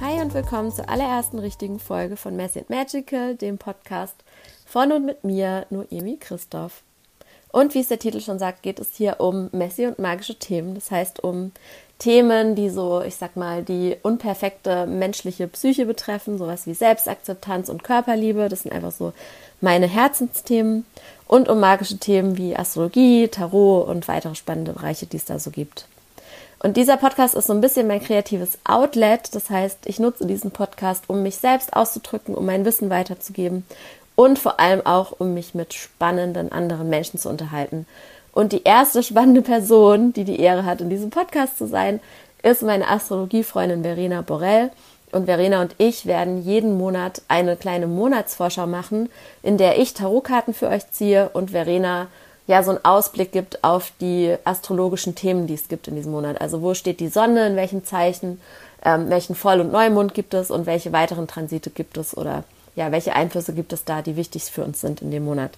Hi und willkommen zur allerersten richtigen Folge von Messy and Magical, dem Podcast von und mit mir, Noemi Christoph. Und wie es der Titel schon sagt, geht es hier um messy und magische Themen. Das heißt um Themen, die so, ich sag mal, die unperfekte menschliche Psyche betreffen, sowas wie Selbstakzeptanz und Körperliebe. Das sind einfach so meine Herzensthemen. Und um magische Themen wie Astrologie, Tarot und weitere spannende Bereiche, die es da so gibt. Und dieser Podcast ist so ein bisschen mein kreatives Outlet. Das heißt, ich nutze diesen Podcast, um mich selbst auszudrücken, um mein Wissen weiterzugeben und vor allem auch, um mich mit spannenden anderen Menschen zu unterhalten. Und die erste spannende Person, die die Ehre hat, in diesem Podcast zu sein, ist meine Astrologiefreundin Verena Borrell. Und Verena und ich werden jeden Monat eine kleine Monatsvorschau machen, in der ich Tarotkarten für euch ziehe und Verena ja so einen Ausblick gibt auf die astrologischen Themen, die es gibt in diesem Monat. Also wo steht die Sonne, in welchem Zeichen, ähm, welchen Voll- und Neumond gibt es und welche weiteren Transite gibt es oder ja, welche Einflüsse gibt es da, die wichtig für uns sind in dem Monat.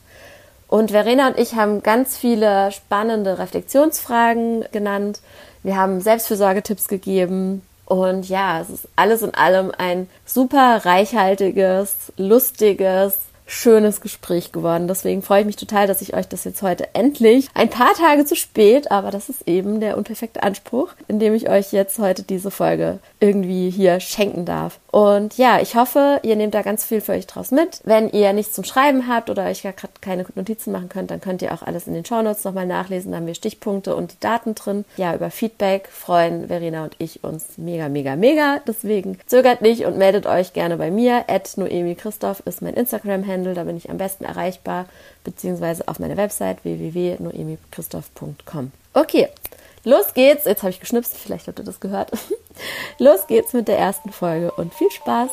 Und Verena und ich haben ganz viele spannende Reflexionsfragen genannt. Wir haben Selbstfürsorgetipps gegeben. Und ja, es ist alles in allem ein super reichhaltiges, lustiges, schönes Gespräch geworden. Deswegen freue ich mich total, dass ich euch das jetzt heute endlich ein paar Tage zu spät, aber das ist eben der unperfekte Anspruch, indem ich euch jetzt heute diese Folge irgendwie hier schenken darf. Und ja, ich hoffe, ihr nehmt da ganz viel für euch draus mit. Wenn ihr nichts zum Schreiben habt oder euch gerade keine Notizen machen könnt, dann könnt ihr auch alles in den Shownotes nochmal nachlesen. Da haben wir Stichpunkte und die Daten drin. Ja, über Feedback freuen Verena und ich uns mega, mega, mega. Deswegen zögert nicht und meldet euch gerne bei mir. At Noemi Christoph ist mein Instagram-Handle Handle, da bin ich am besten erreichbar, beziehungsweise auf meiner Website www.noemichristoph.com. Okay, los geht's. Jetzt habe ich geschnipst, vielleicht habt ihr das gehört. los geht's mit der ersten Folge und viel Spaß!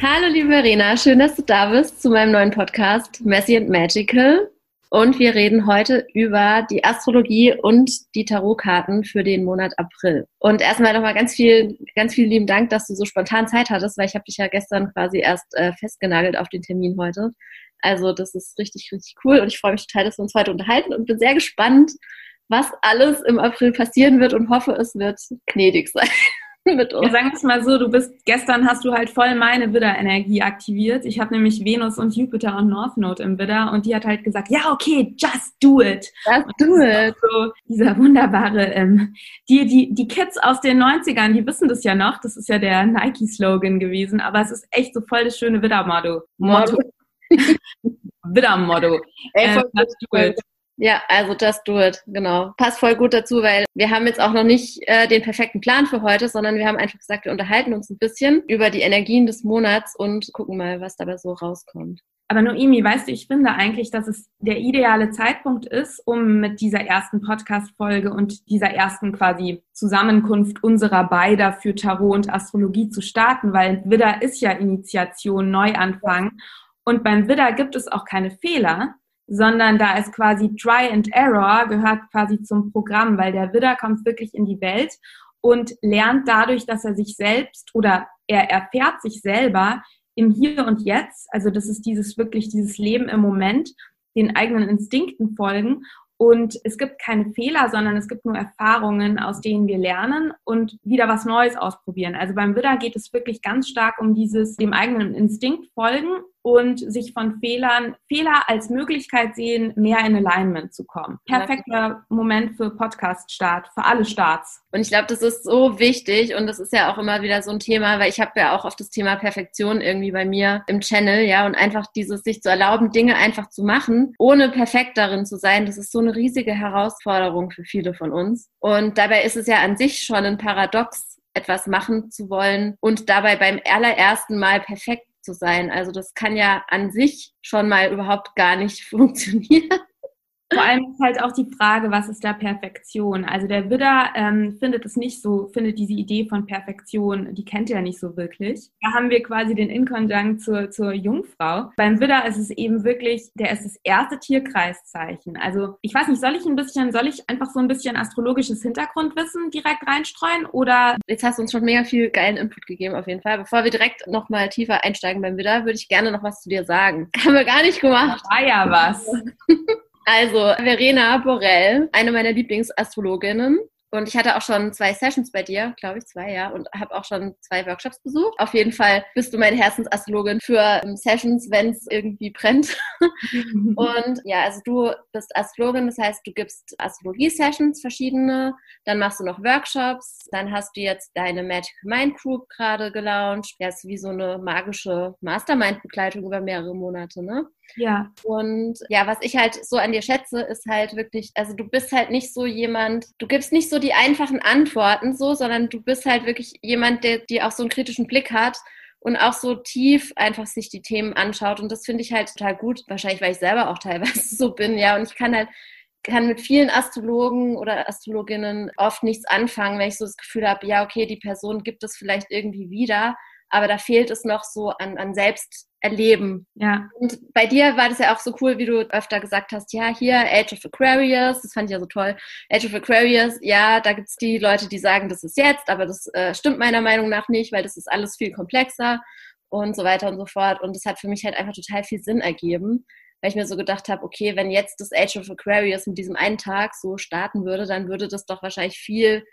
Hallo liebe Verena, schön, dass du da bist zu meinem neuen Podcast Messy and Magical. Und wir reden heute über die Astrologie und die Tarotkarten für den Monat April. Und erstmal nochmal ganz viel, ganz vielen lieben Dank, dass du so spontan Zeit hattest, weil ich habe dich ja gestern quasi erst äh, festgenagelt auf den Termin heute. Also das ist richtig, richtig cool und ich freue mich total, dass wir uns heute unterhalten und bin sehr gespannt, was alles im April passieren wird und hoffe, es wird gnädig sein. mit uns. Ja, sagen wir es mal so, du bist, gestern hast du halt voll meine Widder-Energie aktiviert. Ich habe nämlich Venus und Jupiter und North Node im Widder und die hat halt gesagt, ja, okay, just do it. Just do it. So, dieser wunderbare, ähm, die, die, die Kids aus den 90ern, die wissen das ja noch, das ist ja der Nike-Slogan gewesen, aber es ist echt so voll das schöne Widder-Motto. Motto. Widder-Motto. Ähm, just do it. Ja, also just do it, genau. Passt voll gut dazu, weil wir haben jetzt auch noch nicht äh, den perfekten Plan für heute, sondern wir haben einfach gesagt, wir unterhalten uns ein bisschen über die Energien des Monats und gucken mal, was dabei so rauskommt. Aber Noemi, weißt du, ich finde eigentlich, dass es der ideale Zeitpunkt ist, um mit dieser ersten Podcast-Folge und dieser ersten quasi Zusammenkunft unserer beider für Tarot und Astrologie zu starten, weil Widder ist ja Initiation, Neuanfang. Und beim Widder gibt es auch keine Fehler, sondern da ist quasi Try and Error gehört quasi zum Programm, weil der Widder kommt wirklich in die Welt und lernt dadurch, dass er sich selbst oder er erfährt sich selber im Hier und Jetzt. Also das ist dieses wirklich dieses Leben im Moment, den eigenen Instinkten folgen und es gibt keine Fehler, sondern es gibt nur Erfahrungen, aus denen wir lernen und wieder was Neues ausprobieren. Also beim Widder geht es wirklich ganz stark um dieses dem eigenen Instinkt folgen und sich von Fehlern, Fehler als Möglichkeit sehen, mehr in Alignment zu kommen. Perfekter Moment für Podcast-Start, für alle Starts. Und ich glaube, das ist so wichtig und das ist ja auch immer wieder so ein Thema, weil ich habe ja auch auf das Thema Perfektion irgendwie bei mir im Channel, ja, und einfach dieses sich zu erlauben, Dinge einfach zu machen, ohne perfekt darin zu sein, das ist so eine riesige Herausforderung für viele von uns. Und dabei ist es ja an sich schon ein Paradox, etwas machen zu wollen und dabei beim allerersten Mal perfekt zu sein. Also das kann ja an sich schon mal überhaupt gar nicht funktionieren. Vor allem ist halt auch die Frage, was ist da Perfektion? Also der Widder ähm, findet es nicht so, findet diese Idee von Perfektion, die kennt er nicht so wirklich. Da haben wir quasi den Inkonjunkt zur, zur Jungfrau. Beim Widder ist es eben wirklich, der ist das erste Tierkreiszeichen. Also ich weiß nicht, soll ich ein bisschen, soll ich einfach so ein bisschen astrologisches Hintergrundwissen direkt reinstreuen oder? Jetzt hast du uns schon mega viel geilen Input gegeben auf jeden Fall. Bevor wir direkt nochmal tiefer einsteigen beim Widder, würde ich gerne noch was zu dir sagen. Haben wir gar nicht gemacht. Da war ja was. Also, Verena Borell, eine meiner Lieblingsastrologinnen, und ich hatte auch schon zwei Sessions bei dir, glaube ich, zwei, ja, und habe auch schon zwei Workshops besucht. Auf jeden Fall bist du meine Herzensastrologin für ähm, Sessions, wenn es irgendwie brennt. und ja, also du bist Astrologin, das heißt, du gibst Astrologie-Sessions verschiedene, dann machst du noch Workshops, dann hast du jetzt deine Magic Mind Group gerade gelauncht. Ja, ist wie so eine magische Mastermind-Begleitung über mehrere Monate, ne? Ja. Und ja, was ich halt so an dir schätze, ist halt wirklich, also du bist halt nicht so jemand, du gibst nicht so die einfachen Antworten so, sondern du bist halt wirklich jemand, der, der auch so einen kritischen Blick hat und auch so tief einfach sich die Themen anschaut. Und das finde ich halt total gut. Wahrscheinlich, weil ich selber auch teilweise so bin, ja. Und ich kann halt, kann mit vielen Astrologen oder Astrologinnen oft nichts anfangen, wenn ich so das Gefühl habe, ja, okay, die Person gibt es vielleicht irgendwie wieder aber da fehlt es noch so an, an Selbsterleben. Ja. Und bei dir war das ja auch so cool, wie du öfter gesagt hast, ja, hier Age of Aquarius, das fand ich ja so toll. Age of Aquarius, ja, da gibt's die Leute, die sagen, das ist jetzt, aber das äh, stimmt meiner Meinung nach nicht, weil das ist alles viel komplexer und so weiter und so fort. Und das hat für mich halt einfach total viel Sinn ergeben, weil ich mir so gedacht habe, okay, wenn jetzt das Age of Aquarius mit diesem einen Tag so starten würde, dann würde das doch wahrscheinlich viel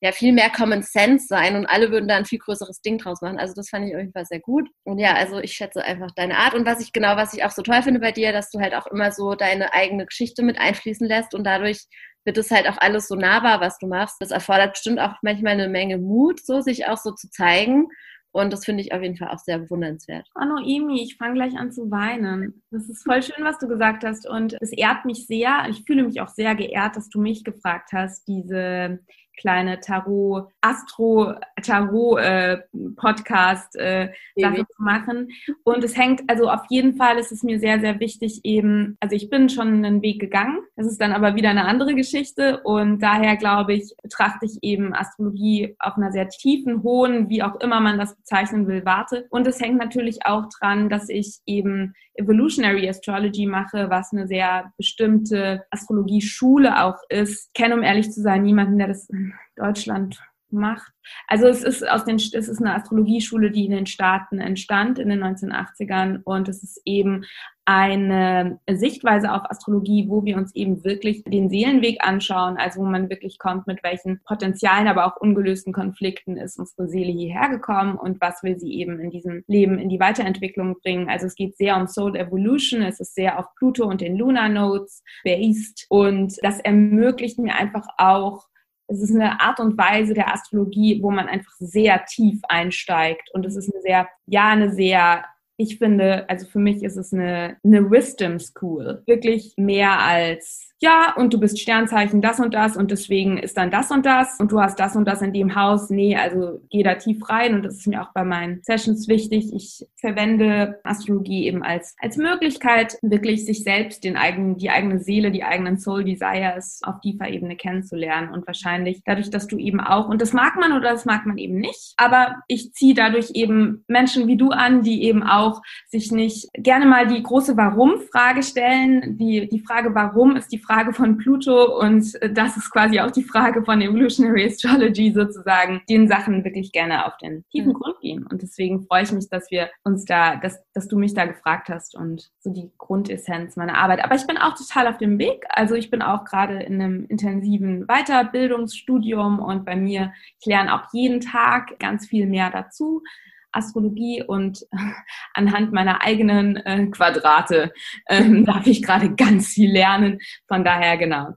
ja viel mehr Common Sense sein und alle würden da ein viel größeres Ding draus machen. Also das fand ich auf jeden Fall sehr gut. Und ja, also ich schätze einfach deine Art und was ich genau, was ich auch so toll finde bei dir, dass du halt auch immer so deine eigene Geschichte mit einfließen lässt und dadurch wird es halt auch alles so nahbar, was du machst. Das erfordert bestimmt auch manchmal eine Menge Mut, so sich auch so zu zeigen. Und das finde ich auf jeden Fall auch sehr bewundernswert. Oh, Noemi, ich fange gleich an zu weinen. Das ist voll schön, was du gesagt hast. Und es ehrt mich sehr. Ich fühle mich auch sehr geehrt, dass du mich gefragt hast, diese kleine Tarot, Astro, Tarot äh, Podcast äh, Sache zu machen. Und es hängt, also auf jeden Fall ist es mir sehr, sehr wichtig eben, also ich bin schon einen Weg gegangen. Das ist dann aber wieder eine andere Geschichte. Und daher glaube ich, betrachte ich eben Astrologie auf einer sehr tiefen, hohen, wie auch immer man das bezeichnen will, Warte. Und es hängt natürlich auch dran, dass ich eben Evolutionary Astrology mache, was eine sehr bestimmte Astrologie-Schule auch ist. Ich kenne, um ehrlich zu sein, niemanden, der das in Deutschland macht. Also es ist aus den, es ist eine Astrologieschule, die in den Staaten entstand in den 1980ern und es ist eben eine Sichtweise auf Astrologie, wo wir uns eben wirklich den Seelenweg anschauen, also wo man wirklich kommt, mit welchen Potenzialen, aber auch ungelösten Konflikten ist unsere Seele hierher gekommen und was will sie eben in diesem Leben in die Weiterentwicklung bringen. Also es geht sehr um Soul Evolution, es ist sehr auf Pluto und den Lunar Nodes based und das ermöglicht mir einfach auch es ist eine Art und Weise der Astrologie, wo man einfach sehr tief einsteigt. Und es ist eine sehr, ja, eine sehr ich finde, also für mich ist es eine, eine Wisdom School. Wirklich mehr als ja, und du bist Sternzeichen das und das und deswegen ist dann das und das und du hast das und das in dem Haus. Nee, also geh da tief rein und das ist mir auch bei meinen Sessions wichtig. Ich verwende Astrologie eben als, als Möglichkeit, wirklich sich selbst, den eigenen, die eigene Seele, die eigenen Soul Desires auf tiefer Ebene kennenzulernen und wahrscheinlich dadurch, dass du eben auch, und das mag man oder das mag man eben nicht, aber ich ziehe dadurch eben Menschen wie du an, die eben auch sich nicht gerne mal die große Warum-Frage stellen. Die, die Frage Warum ist die Frage, Frage von Pluto und das ist quasi auch die Frage von Evolutionary Astrology sozusagen, den Sachen wirklich gerne auf den tiefen mhm. Grund gehen. Und deswegen freue ich mich, dass wir uns da, dass, dass du mich da gefragt hast und so die Grundessenz meiner Arbeit. Aber ich bin auch total auf dem Weg. Also ich bin auch gerade in einem intensiven Weiterbildungsstudium und bei mir, ich lerne auch jeden Tag ganz viel mehr dazu. Astrologie und anhand meiner eigenen äh, Quadrate ähm, darf ich gerade ganz viel lernen. Von daher, genau.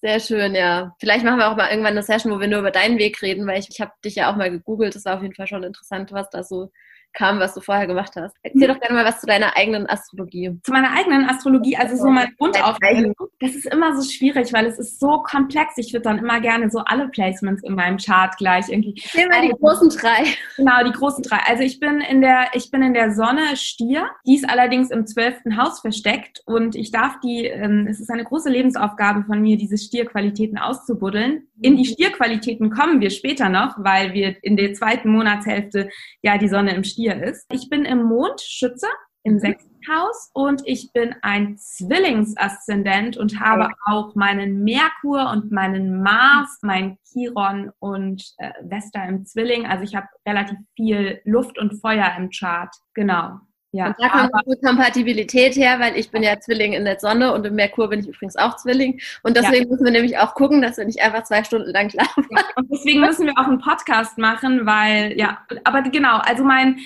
Sehr schön, ja. Vielleicht machen wir auch mal irgendwann eine Session, wo wir nur über deinen Weg reden, weil ich, ich habe dich ja auch mal gegoogelt. Das war auf jeden Fall schon interessant, was da so kam, was du vorher gemacht hast. Erzähl doch gerne mal was zu deiner eigenen Astrologie. Zu meiner eigenen Astrologie, also so mein Grundaufteilung. Das ist immer so schwierig, weil es ist so komplex. Ich würde dann immer gerne so alle Placements in meinem Chart gleich irgendwie. Erzähl mal die großen drei. Genau, die großen drei. Also ich bin in der, ich bin in der Sonne Stier. Die ist allerdings im zwölften Haus versteckt und ich darf die, ähm, es ist eine große Lebensaufgabe von mir, diese Stierqualitäten auszubuddeln. In die Stierqualitäten kommen wir später noch, weil wir in der zweiten Monatshälfte ja die Sonne im Stier Stier ist. Ich bin im Mondschütze im mhm. sechsten Haus und ich bin ein Zwillingsaszendent und habe auch meinen Merkur und meinen Mars, mein Chiron und äh, Vesta im Zwilling. Also ich habe relativ viel Luft und Feuer im Chart. Genau. Ja, und da kommt die Kompatibilität her, weil ich bin ja Zwilling in der Sonne und im Merkur bin ich übrigens auch Zwilling. Und deswegen ja. müssen wir nämlich auch gucken, dass wir nicht einfach zwei Stunden lang schlafen. Ja, und deswegen müssen wir auch einen Podcast machen, weil, ja, aber genau, also mein,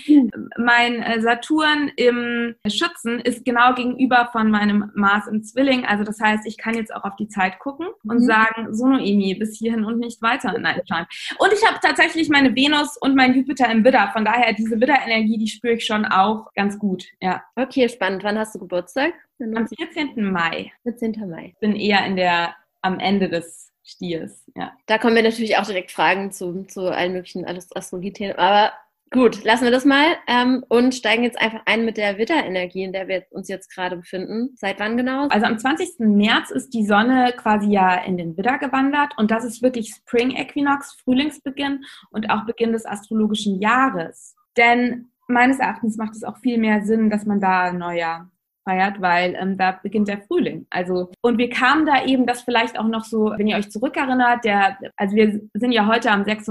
mein äh, Saturn im Schützen ist genau gegenüber von meinem Mars im Zwilling. Also das heißt, ich kann jetzt auch auf die Zeit gucken und mhm. sagen, so Noemi, bis hierhin und nicht weiter. Nein, Plan. Und ich habe tatsächlich meine Venus und mein Jupiter im Widder. Von daher, diese Widder-Energie, die spüre ich schon auch ganz gut, ja. Okay, spannend. Wann hast du Geburtstag? Am 14. Mai. 14. Mai. Ich bin eher in der, am Ende des Stiers, ja. Da kommen wir natürlich auch direkt Fragen zu, zu allen möglichen Astrologie-Themen. Aber Gut, lassen wir das mal ähm, und steigen jetzt einfach ein mit der Witterenergie, in der wir uns jetzt gerade befinden. Seit wann genau? Also am 20. März ist die Sonne quasi ja in den Widder gewandert und das ist wirklich Spring Equinox, Frühlingsbeginn und auch Beginn des astrologischen Jahres. Denn meines Erachtens macht es auch viel mehr Sinn, dass man da Neujahr feiert, weil ähm, da beginnt der Frühling. Also und wir kamen da eben, das vielleicht auch noch so, wenn ihr euch zurückerinnert, der, also wir sind ja heute am 6.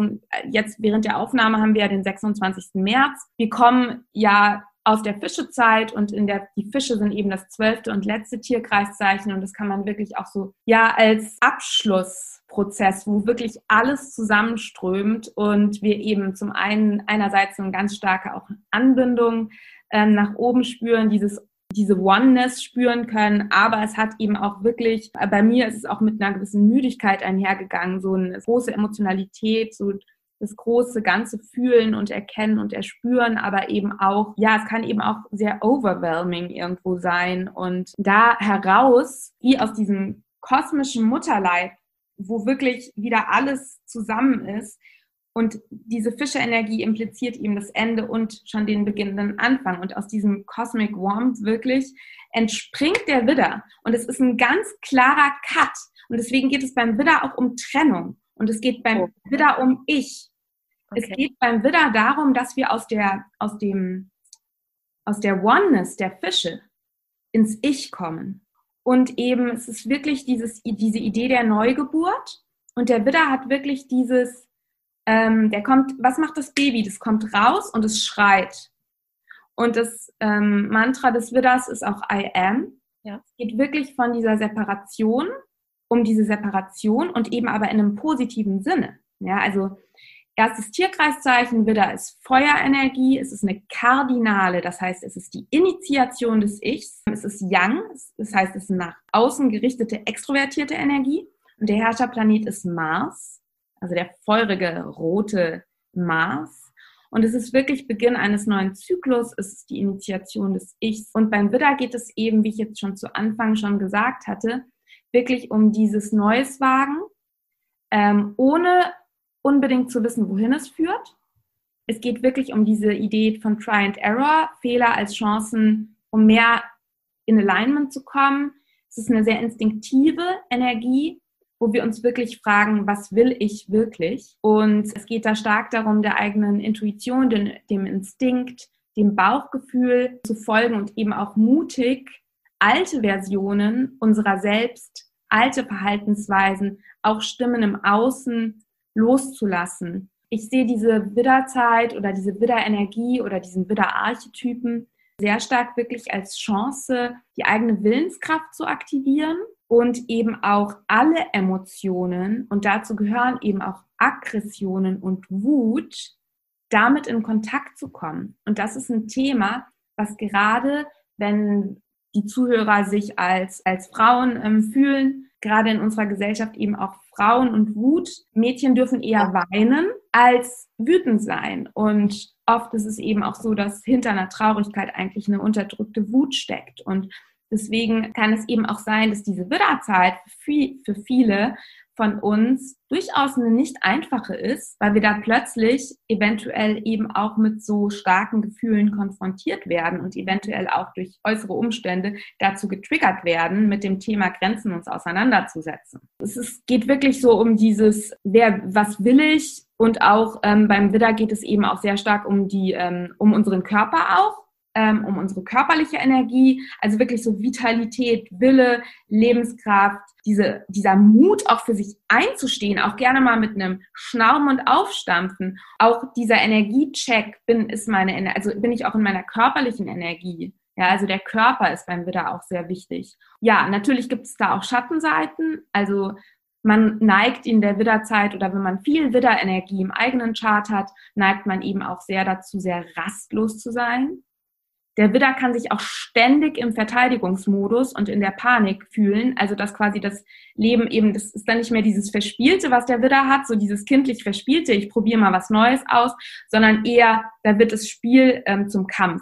jetzt während der Aufnahme haben wir ja den 26. März. Wir kommen ja aus der Fischezeit und in der die Fische sind eben das zwölfte und letzte Tierkreiszeichen und das kann man wirklich auch so ja als Abschlussprozess, wo wirklich alles zusammenströmt und wir eben zum einen einerseits eine ganz starke auch Anbindung ähm, nach oben spüren, dieses diese Oneness spüren können, aber es hat eben auch wirklich, bei mir ist es auch mit einer gewissen Müdigkeit einhergegangen, so eine große Emotionalität, so das große ganze Fühlen und Erkennen und Erspüren, aber eben auch, ja, es kann eben auch sehr overwhelming irgendwo sein und da heraus, wie aus diesem kosmischen Mutterleib, wo wirklich wieder alles zusammen ist, und diese Fischerenergie impliziert eben das Ende und schon den beginnenden Anfang. Und aus diesem Cosmic Warmth wirklich entspringt der Widder. Und es ist ein ganz klarer Cut. Und deswegen geht es beim Widder auch um Trennung. Und es geht beim oh. Widder um Ich. Okay. Es geht beim Widder darum, dass wir aus der, aus dem, aus der Oneness der Fische ins Ich kommen. Und eben, es ist wirklich dieses, diese Idee der Neugeburt. Und der Widder hat wirklich dieses, ähm, der kommt, was macht das Baby? Das kommt raus und es schreit. Und das ähm, Mantra des Widders ist auch I am. Ja. Es geht wirklich von dieser Separation, um diese Separation und eben aber in einem positiven Sinne. Ja, also erstes Tierkreiszeichen, Widder ist Feuerenergie, es ist eine Kardinale, das heißt, es ist die Initiation des Ichs, es ist Yang, das heißt, es ist nach außen gerichtete, extrovertierte Energie und der Herrscherplanet ist Mars also der feurige rote Mars. Und es ist wirklich Beginn eines neuen Zyklus, es ist die Initiation des Ichs. Und beim Widder geht es eben, wie ich jetzt schon zu Anfang schon gesagt hatte, wirklich um dieses Neues wagen, ähm, ohne unbedingt zu wissen, wohin es führt. Es geht wirklich um diese Idee von Try and Error, Fehler als Chancen, um mehr in Alignment zu kommen. Es ist eine sehr instinktive Energie, wo wir uns wirklich fragen, was will ich wirklich? Und es geht da stark darum, der eigenen Intuition, dem, dem Instinkt, dem Bauchgefühl zu folgen und eben auch mutig alte Versionen unserer selbst, alte Verhaltensweisen, auch Stimmen im Außen loszulassen. Ich sehe diese Widderzeit oder diese Widderenergie oder diesen Widderarchetypen sehr stark wirklich als Chance, die eigene Willenskraft zu aktivieren und eben auch alle Emotionen, und dazu gehören eben auch Aggressionen und Wut, damit in Kontakt zu kommen. Und das ist ein Thema, was gerade, wenn die Zuhörer sich als, als Frauen ähm, fühlen, gerade in unserer Gesellschaft eben auch Frauen und Wut. Mädchen dürfen eher weinen als wütend sein. Und oft ist es eben auch so, dass hinter einer Traurigkeit eigentlich eine unterdrückte Wut steckt. Und Deswegen kann es eben auch sein, dass diese Widderzeit für viele von uns durchaus eine nicht einfache ist, weil wir da plötzlich eventuell eben auch mit so starken Gefühlen konfrontiert werden und eventuell auch durch äußere Umstände dazu getriggert werden, mit dem Thema Grenzen uns auseinanderzusetzen. Es ist, geht wirklich so um dieses, wer, was will ich? Und auch ähm, beim Widder geht es eben auch sehr stark um die, ähm, um unseren Körper auch ähm, um unsere körperliche Energie, also wirklich so Vitalität, Wille, Lebenskraft, diese, dieser Mut auch für sich einzustehen, auch gerne mal mit einem Schnauben und Aufstampfen. Auch dieser Energiecheck bin, ist meine, also bin ich auch in meiner körperlichen Energie. Ja, also der Körper ist beim Widder auch sehr wichtig. Ja, natürlich gibt es da auch Schattenseiten. Also man neigt in der Widderzeit oder wenn man viel Widderenergie im eigenen Chart hat, neigt man eben auch sehr dazu, sehr rastlos zu sein. Der Widder kann sich auch ständig im Verteidigungsmodus und in der Panik fühlen. Also dass quasi das Leben eben, das ist dann nicht mehr dieses Verspielte, was der Widder hat, so dieses kindlich Verspielte, ich probiere mal was Neues aus, sondern eher, da wird das Spiel ähm, zum Kampf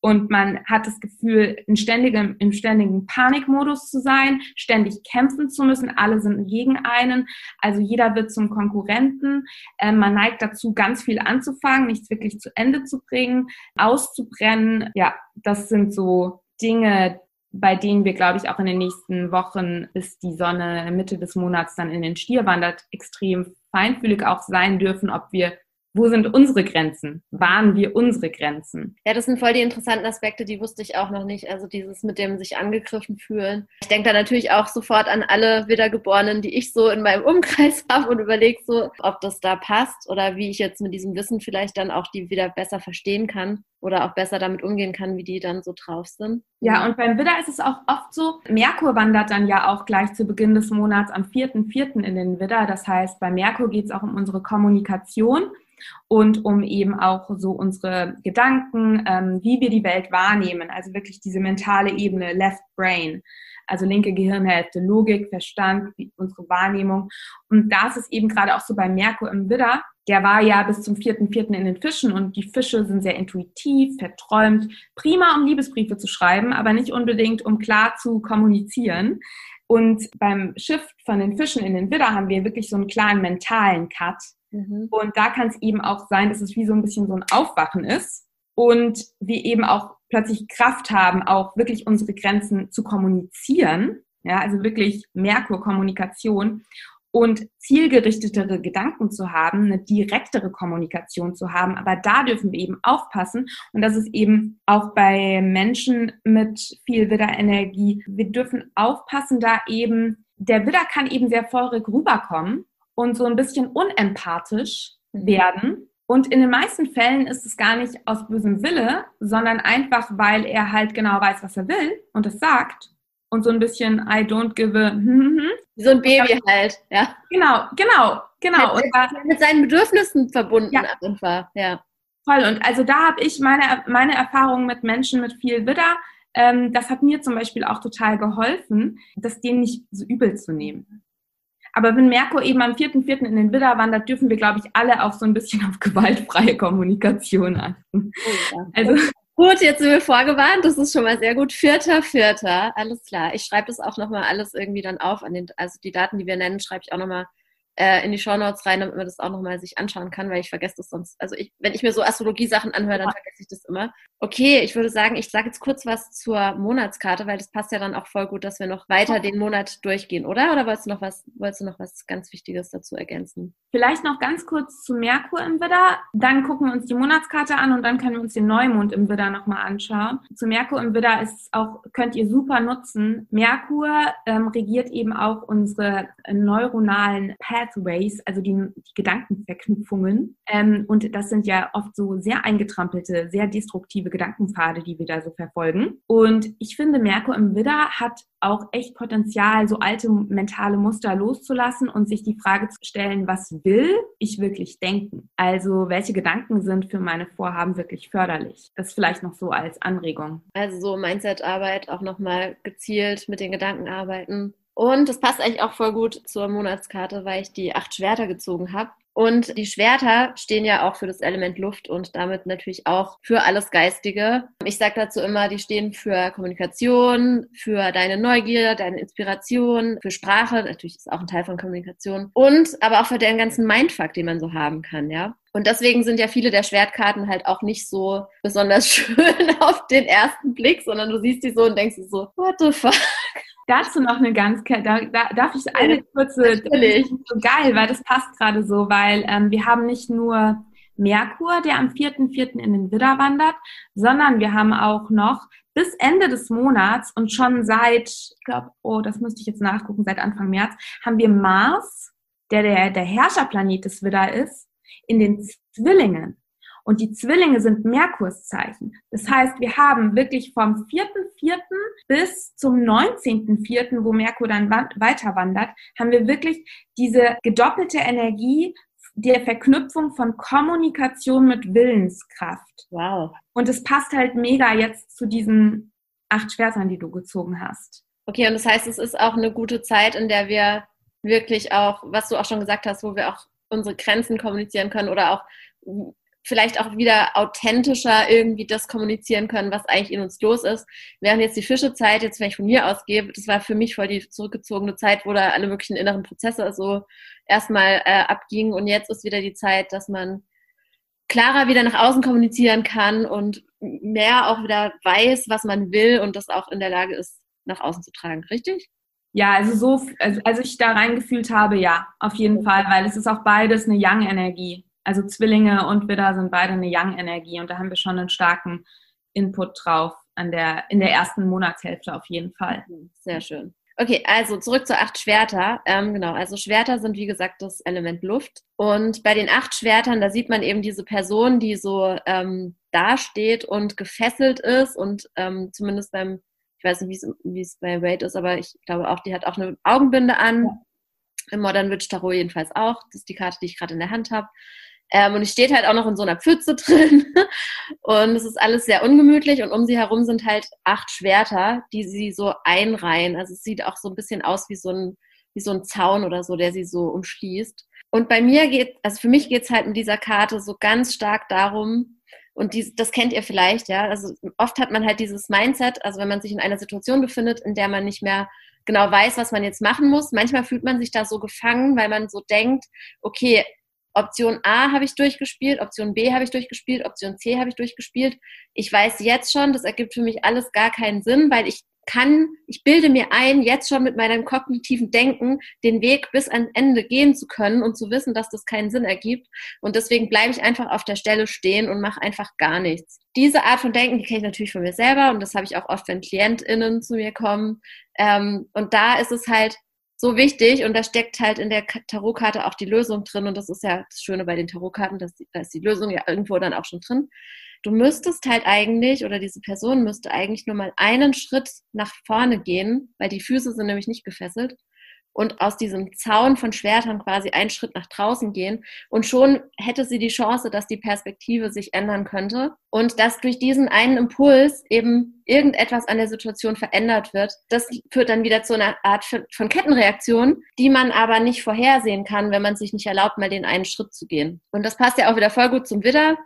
und man hat das Gefühl, in ständigem, im ständigen Panikmodus zu sein, ständig kämpfen zu müssen. Alle sind gegen einen. Also jeder wird zum Konkurrenten. Ähm, man neigt dazu, ganz viel anzufangen, nichts wirklich zu Ende zu bringen, auszubrennen. Ja, das sind so Dinge, bei denen wir, glaube ich, auch in den nächsten Wochen, bis die Sonne Mitte des Monats dann in den Stier wandert, extrem feinfühlig auch sein dürfen, ob wir wo sind unsere Grenzen? Waren wir unsere Grenzen? Ja, das sind voll die interessanten Aspekte, die wusste ich auch noch nicht. Also dieses mit dem sich angegriffen fühlen. Ich denke da natürlich auch sofort an alle Wiedergeborenen, die ich so in meinem Umkreis habe und überlege so, ob das da passt oder wie ich jetzt mit diesem Wissen vielleicht dann auch die wieder besser verstehen kann oder auch besser damit umgehen kann, wie die dann so drauf sind. Ja, und beim Widder ist es auch oft so, Merkur wandert dann ja auch gleich zu Beginn des Monats am 4.4. in den Widder. Das heißt, bei Merkur geht es auch um unsere Kommunikation und um eben auch so unsere Gedanken, ähm, wie wir die Welt wahrnehmen, also wirklich diese mentale Ebene, Left Brain, also linke Gehirnhälfte, Logik, Verstand, unsere Wahrnehmung. Und da ist eben gerade auch so bei Merkur im Widder, der war ja bis zum 4.4. in den Fischen und die Fische sind sehr intuitiv, verträumt, prima, um Liebesbriefe zu schreiben, aber nicht unbedingt, um klar zu kommunizieren. Und beim Shift von den Fischen in den Widder haben wir wirklich so einen klaren mentalen Cut. Mhm. Und da kann es eben auch sein, dass es wie so ein bisschen so ein Aufwachen ist und wir eben auch plötzlich Kraft haben, auch wirklich unsere Grenzen zu kommunizieren. Ja, also wirklich Merkur-Kommunikation und zielgerichtetere Gedanken zu haben, eine direktere Kommunikation zu haben. Aber da dürfen wir eben aufpassen. Und das ist eben auch bei Menschen mit viel Widderenergie. Wir dürfen aufpassen, da eben, der Widder kann eben sehr feurig rüberkommen und so ein bisschen unempathisch mhm. werden. Und in den meisten Fällen ist es gar nicht aus bösem Wille, sondern einfach, weil er halt genau weiß, was er will und es sagt. Und so ein bisschen I don't give a. So ein Baby halt, ja. Genau, genau, genau. Mit, und mit seinen Bedürfnissen verbunden ja. einfach, ja. Voll. Und also da habe ich meine, meine Erfahrungen mit Menschen mit viel Widder, ähm, das hat mir zum Beispiel auch total geholfen, das denen nicht so übel zu nehmen. Aber wenn Merkur eben am 4.4. in den Widder wandert, dürfen wir, glaube ich, alle auch so ein bisschen auf gewaltfreie Kommunikation achten. Oh ja. Also Gut, jetzt sind wir vorgewarnt, das ist schon mal sehr gut. Vierter, vierter, alles klar. Ich schreibe das auch nochmal alles irgendwie dann auf, an den, also die Daten, die wir nennen, schreibe ich auch nochmal äh, in die Shownotes rein, damit man das auch nochmal sich anschauen kann, weil ich vergesse das sonst. Also ich, wenn ich mir so Astrologie-Sachen anhöre, dann vergesse ich das immer. Okay, ich würde sagen, ich sage jetzt kurz was zur Monatskarte, weil das passt ja dann auch voll gut, dass wir noch weiter den Monat durchgehen, oder? Oder wolltest du noch was, wolltest du noch was ganz Wichtiges dazu ergänzen? Vielleicht noch ganz kurz zu Merkur im Widder. Dann gucken wir uns die Monatskarte an und dann können wir uns den Neumond im Widder nochmal anschauen. Zu Merkur im Widder ist auch, könnt ihr super nutzen. Merkur ähm, regiert eben auch unsere neuronalen Pathways, also die, die Gedankenverknüpfungen. Ähm, und das sind ja oft so sehr eingetrampelte, sehr destruktive Gedankenpfade, die wir da so verfolgen. Und ich finde, Merkur im Widder hat auch echt Potenzial, so alte mentale Muster loszulassen und sich die Frage zu stellen, was will ich wirklich denken? Also welche Gedanken sind für meine Vorhaben wirklich förderlich? Das vielleicht noch so als Anregung. Also so Mindset-Arbeit auch nochmal gezielt mit den Gedanken arbeiten. Und das passt eigentlich auch voll gut zur Monatskarte, weil ich die acht Schwerter gezogen habe. Und die Schwerter stehen ja auch für das Element Luft und damit natürlich auch für alles Geistige. Ich sage dazu immer, die stehen für Kommunikation, für deine Neugier, deine Inspiration, für Sprache, natürlich ist auch ein Teil von Kommunikation und aber auch für den ganzen Mindfuck, den man so haben kann, ja. Und deswegen sind ja viele der Schwertkarten halt auch nicht so besonders schön auf den ersten Blick, sondern du siehst die so und denkst so, what the fuck? Dazu noch eine ganz, da, da darf ich eine kurze, Natürlich. so geil, weil das passt gerade so, weil ähm, wir haben nicht nur Merkur, der am 4.4. in den Widder wandert, sondern wir haben auch noch bis Ende des Monats und schon seit, ich glaube, oh, das müsste ich jetzt nachgucken, seit Anfang März, haben wir Mars, der der, der Herrscherplanet des Widder ist, in den Zwillingen. Und die Zwillinge sind Merkurszeichen. Das heißt, wir haben wirklich vom 4.4. bis zum 19.4., wo Merkur dann weiter wandert, haben wir wirklich diese gedoppelte Energie der Verknüpfung von Kommunikation mit Willenskraft. Wow. Und es passt halt mega jetzt zu diesen acht Schwertern, die du gezogen hast. Okay, und das heißt, es ist auch eine gute Zeit, in der wir wirklich auch, was du auch schon gesagt hast, wo wir auch unsere Grenzen kommunizieren können oder auch vielleicht auch wieder authentischer irgendwie das kommunizieren können, was eigentlich in uns los ist. Während jetzt die Fischezeit, jetzt wenn ich von mir ausgehe, das war für mich voll die zurückgezogene Zeit, wo da alle möglichen inneren Prozesse so erstmal äh, abgingen und jetzt ist wieder die Zeit, dass man klarer wieder nach außen kommunizieren kann und mehr auch wieder weiß, was man will und das auch in der Lage ist, nach außen zu tragen, richtig? Ja, also so, also, als ich da reingefühlt habe, ja, auf jeden Fall, weil es ist auch beides eine Young-Energie. Also Zwillinge und Widder sind beide eine Young-Energie und da haben wir schon einen starken Input drauf an der, in der ersten Monatshälfte auf jeden Fall. Sehr schön. Okay, also zurück zu acht Schwerter. Ähm, genau, also Schwerter sind wie gesagt das Element Luft. Und bei den acht Schwertern, da sieht man eben diese Person, die so ähm, dasteht und gefesselt ist und ähm, zumindest beim ich weiß nicht, wie es bei Wade ist, aber ich glaube auch, die hat auch eine Augenbinde an. Ja. Im Modern Witch Tarot jedenfalls auch. Das ist die Karte, die ich gerade in der Hand habe. Ähm, und die steht halt auch noch in so einer Pfütze drin. und es ist alles sehr ungemütlich. Und um sie herum sind halt acht Schwerter, die sie so einreihen. Also es sieht auch so ein bisschen aus wie so ein, wie so ein Zaun oder so, der sie so umschließt. Und bei mir geht, also für mich geht es halt in dieser Karte so ganz stark darum, und die, das kennt ihr vielleicht, ja. Also oft hat man halt dieses Mindset, also wenn man sich in einer Situation befindet, in der man nicht mehr genau weiß, was man jetzt machen muss. Manchmal fühlt man sich da so gefangen, weil man so denkt, okay, Option A habe ich durchgespielt, Option B habe ich durchgespielt, Option C habe ich durchgespielt. Ich weiß jetzt schon, das ergibt für mich alles gar keinen Sinn, weil ich kann, ich bilde mir ein, jetzt schon mit meinem kognitiven Denken den Weg bis ans Ende gehen zu können und zu wissen, dass das keinen Sinn ergibt. Und deswegen bleibe ich einfach auf der Stelle stehen und mache einfach gar nichts. Diese Art von Denken, die kenne ich natürlich von mir selber und das habe ich auch oft, wenn KlientInnen zu mir kommen. Ähm, und da ist es halt so wichtig und da steckt halt in der Tarotkarte auch die Lösung drin und das ist ja das Schöne bei den Tarotkarten, dass da ist die Lösung ja irgendwo dann auch schon drin. Du müsstest halt eigentlich oder diese Person müsste eigentlich nur mal einen Schritt nach vorne gehen, weil die Füße sind nämlich nicht gefesselt und aus diesem Zaun von Schwertern quasi einen Schritt nach draußen gehen und schon hätte sie die Chance, dass die Perspektive sich ändern könnte und dass durch diesen einen Impuls eben irgendetwas an der Situation verändert wird. Das führt dann wieder zu einer Art von Kettenreaktion, die man aber nicht vorhersehen kann, wenn man sich nicht erlaubt, mal den einen Schritt zu gehen. Und das passt ja auch wieder voll gut zum Widder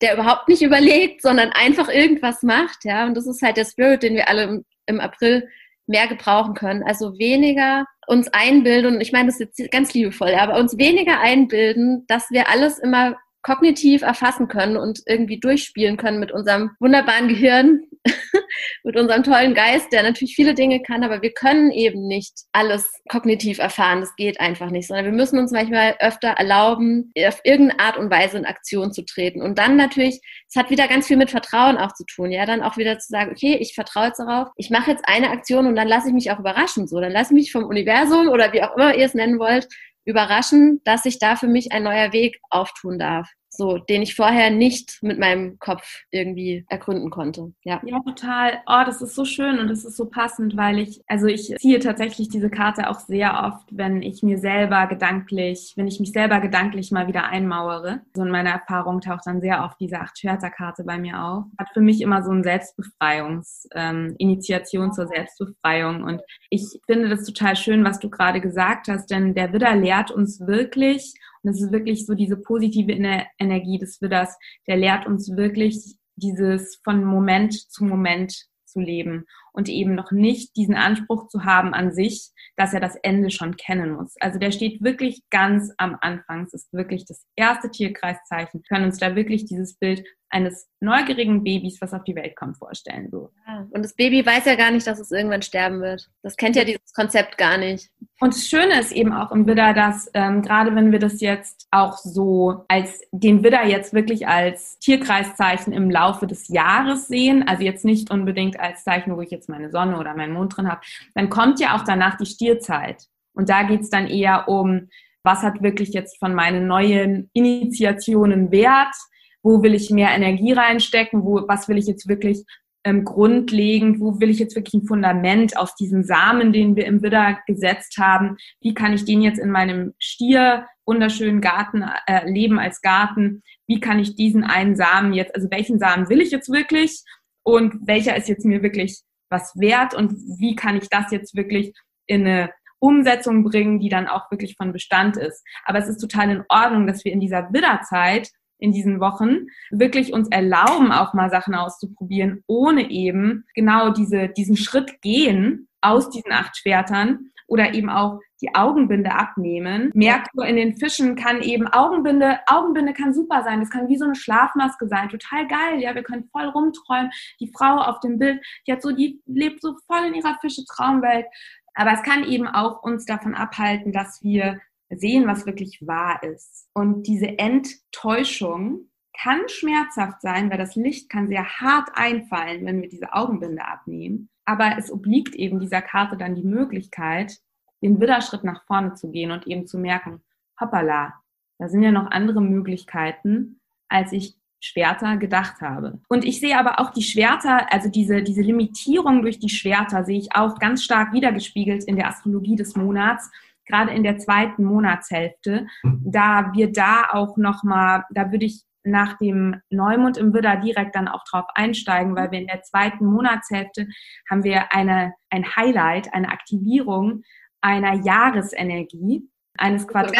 der überhaupt nicht überlegt, sondern einfach irgendwas macht, ja. Und das ist halt der Spirit, den wir alle im, im April mehr gebrauchen können. Also weniger uns einbilden, und ich meine das ist jetzt ganz liebevoll, aber uns weniger einbilden, dass wir alles immer kognitiv erfassen können und irgendwie durchspielen können mit unserem wunderbaren Gehirn, mit unserem tollen Geist, der natürlich viele Dinge kann, aber wir können eben nicht alles kognitiv erfahren. Das geht einfach nicht, sondern wir müssen uns manchmal öfter erlauben, auf irgendeine Art und Weise in Aktion zu treten. Und dann natürlich, es hat wieder ganz viel mit Vertrauen auch zu tun, ja, dann auch wieder zu sagen, okay, ich vertraue jetzt darauf, ich mache jetzt eine Aktion und dann lasse ich mich auch überraschen, so, dann lasse ich mich vom Universum oder wie auch immer ihr es nennen wollt, überraschen, dass sich da für mich ein neuer Weg auftun darf so, den ich vorher nicht mit meinem Kopf irgendwie ergründen konnte. Ja. ja, total. Oh, das ist so schön und das ist so passend, weil ich, also ich ziehe tatsächlich diese Karte auch sehr oft, wenn ich mir selber gedanklich, wenn ich mich selber gedanklich mal wieder einmauere. So in meiner Erfahrung taucht dann sehr oft diese Acht-Schwerter-Karte bei mir auf. Hat für mich immer so ein Selbstbefreiungs, ähm, Initiation zur Selbstbefreiung und ich finde das total schön, was du gerade gesagt hast, denn der Widder lehrt uns wirklich und es ist wirklich so diese positive Energie des Widders, der lehrt uns wirklich dieses von Moment zu Moment zu leben und eben noch nicht diesen Anspruch zu haben an sich, dass er das Ende schon kennen muss. Also der steht wirklich ganz am Anfang. Es ist wirklich das erste Tierkreiszeichen. Wir können uns da wirklich dieses Bild eines neugierigen Babys, was auf die Welt kommt, vorstellen. So. und das Baby weiß ja gar nicht, dass es irgendwann sterben wird. Das kennt ja dieses Konzept gar nicht. Und das Schöne ist eben auch im Widder, dass ähm, gerade wenn wir das jetzt auch so als den Widder jetzt wirklich als Tierkreiszeichen im Laufe des Jahres sehen, also jetzt nicht unbedingt als Zeichen, wo ich jetzt meine Sonne oder meinen Mond drin habe, dann kommt ja auch danach die Stierzeit. Und da geht's dann eher um, was hat wirklich jetzt von meinen neuen Initiationen Wert, wo will ich mehr Energie reinstecken, wo, was will ich jetzt wirklich ähm, grundlegend, wo will ich jetzt wirklich ein Fundament aus diesem Samen, den wir im Widder gesetzt haben, wie kann ich den jetzt in meinem Stier wunderschönen Garten äh, leben als Garten, wie kann ich diesen einen Samen jetzt, also welchen Samen will ich jetzt wirklich? Und welcher ist jetzt mir wirklich was wert und wie kann ich das jetzt wirklich in eine Umsetzung bringen, die dann auch wirklich von Bestand ist. Aber es ist total in Ordnung, dass wir in dieser Widderzeit in diesen Wochen wirklich uns erlauben, auch mal Sachen auszuprobieren, ohne eben genau diese, diesen Schritt gehen aus diesen acht Schwertern oder eben auch die Augenbinde abnehmen. Merkur in den Fischen kann eben Augenbinde, Augenbinde kann super sein. Das kann wie so eine Schlafmaske sein. Total geil. Ja, wir können voll rumträumen. Die Frau auf dem Bild, die hat so, die lebt so voll in ihrer Fische-Traumwelt. Aber es kann eben auch uns davon abhalten, dass wir sehen, was wirklich wahr ist. Und diese Enttäuschung kann schmerzhaft sein, weil das Licht kann sehr hart einfallen, wenn wir diese Augenbinde abnehmen. Aber es obliegt eben dieser Karte dann die Möglichkeit, den Widderschritt nach vorne zu gehen und eben zu merken, hoppala, da sind ja noch andere Möglichkeiten, als ich Schwerter gedacht habe. Und ich sehe aber auch die Schwerter, also diese, diese Limitierung durch die Schwerter sehe ich auch ganz stark wiedergespiegelt in der Astrologie des Monats gerade in der zweiten Monatshälfte, da wir da auch nochmal, da würde ich nach dem Neumond im Widder direkt dann auch drauf einsteigen, weil wir in der zweiten Monatshälfte haben wir eine, ein Highlight, eine Aktivierung einer Jahresenergie eines Quadrats.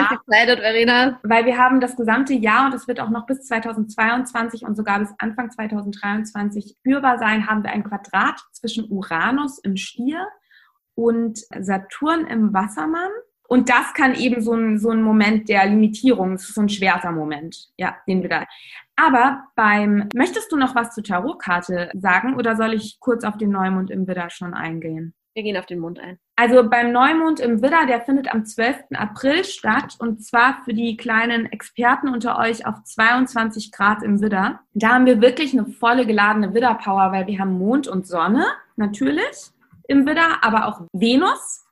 Weil wir haben das gesamte Jahr und es wird auch noch bis 2022 und sogar bis Anfang 2023 spürbar sein, haben wir ein Quadrat zwischen Uranus im Stier und Saturn im Wassermann. Und das kann eben so ein, so ein Moment der Limitierung, so ein schwerter Moment, ja, den wir da. Aber beim, möchtest du noch was zur Tarotkarte sagen oder soll ich kurz auf den Neumond im Widder schon eingehen? Wir gehen auf den Mond ein. Also beim Neumond im Widder, der findet am 12. April statt und zwar für die kleinen Experten unter euch auf 22 Grad im Widder. Da haben wir wirklich eine volle geladene Widder-Power, weil wir haben Mond und Sonne natürlich im Widder, aber auch Venus,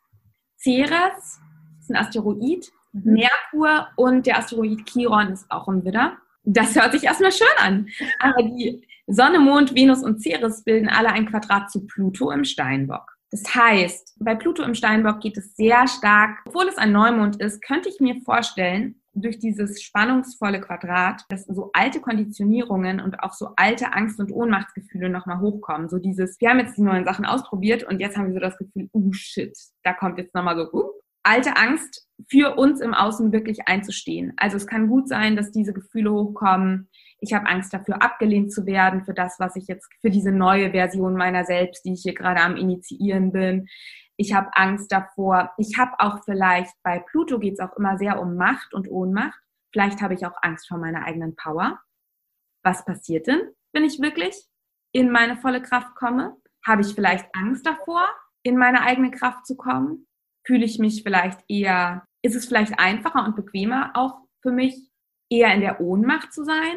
Ceres, ist ein Asteroid, mhm. Merkur und der Asteroid Chiron ist auch im Widder. Das hört sich erstmal schön an. Aber die Sonne, Mond, Venus und Ceres bilden alle ein Quadrat zu Pluto im Steinbock. Das heißt, bei Pluto im Steinbock geht es sehr stark, obwohl es ein Neumond ist, könnte ich mir vorstellen, durch dieses spannungsvolle Quadrat, dass so alte Konditionierungen und auch so alte Angst- und Ohnmachtsgefühle nochmal hochkommen. So dieses, wir haben jetzt die neuen Sachen ausprobiert und jetzt haben wir so das Gefühl, oh shit, da kommt jetzt nochmal so, uh, alte Angst für uns im Außen wirklich einzustehen. Also es kann gut sein, dass diese Gefühle hochkommen. Ich habe Angst dafür, abgelehnt zu werden für das, was ich jetzt, für diese neue Version meiner selbst, die ich hier gerade am Initiieren bin. Ich habe Angst davor. Ich habe auch vielleicht, bei Pluto geht es auch immer sehr um Macht und Ohnmacht. Vielleicht habe ich auch Angst vor meiner eigenen Power. Was passiert denn, wenn ich wirklich in meine volle Kraft komme? Habe ich vielleicht Angst davor, in meine eigene Kraft zu kommen? Fühle ich mich vielleicht eher, ist es vielleicht einfacher und bequemer auch für mich, eher in der Ohnmacht zu sein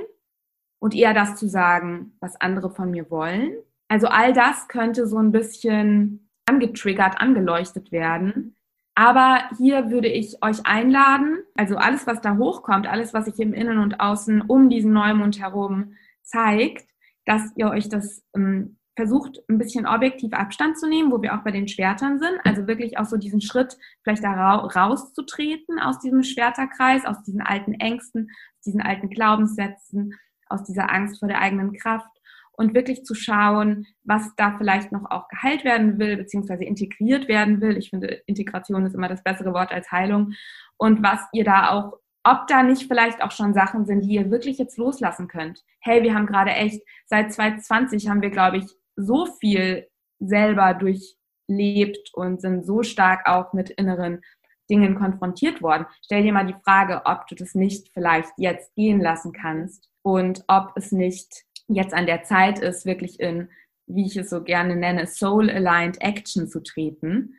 und eher das zu sagen, was andere von mir wollen. Also all das könnte so ein bisschen angetriggert, angeleuchtet werden. Aber hier würde ich euch einladen, also alles, was da hochkommt, alles, was sich im Innen und Außen um diesen Neumond herum zeigt, dass ihr euch das ähm, versucht, ein bisschen objektiv Abstand zu nehmen, wo wir auch bei den Schwertern sind. Also wirklich auch so diesen Schritt, vielleicht da rauszutreten aus diesem Schwerterkreis, aus diesen alten Ängsten, aus diesen alten Glaubenssätzen, aus dieser Angst vor der eigenen Kraft und wirklich zu schauen, was da vielleicht noch auch geheilt werden will, beziehungsweise integriert werden will. Ich finde, Integration ist immer das bessere Wort als Heilung. Und was ihr da auch ob da nicht vielleicht auch schon Sachen sind, die ihr wirklich jetzt loslassen könnt. Hey, wir haben gerade echt, seit 2020 haben wir, glaube ich, so viel selber durchlebt und sind so stark auch mit inneren Dingen konfrontiert worden. Stell dir mal die Frage, ob du das nicht vielleicht jetzt gehen lassen kannst und ob es nicht jetzt an der Zeit ist, wirklich in, wie ich es so gerne nenne, Soul-Aligned Action zu treten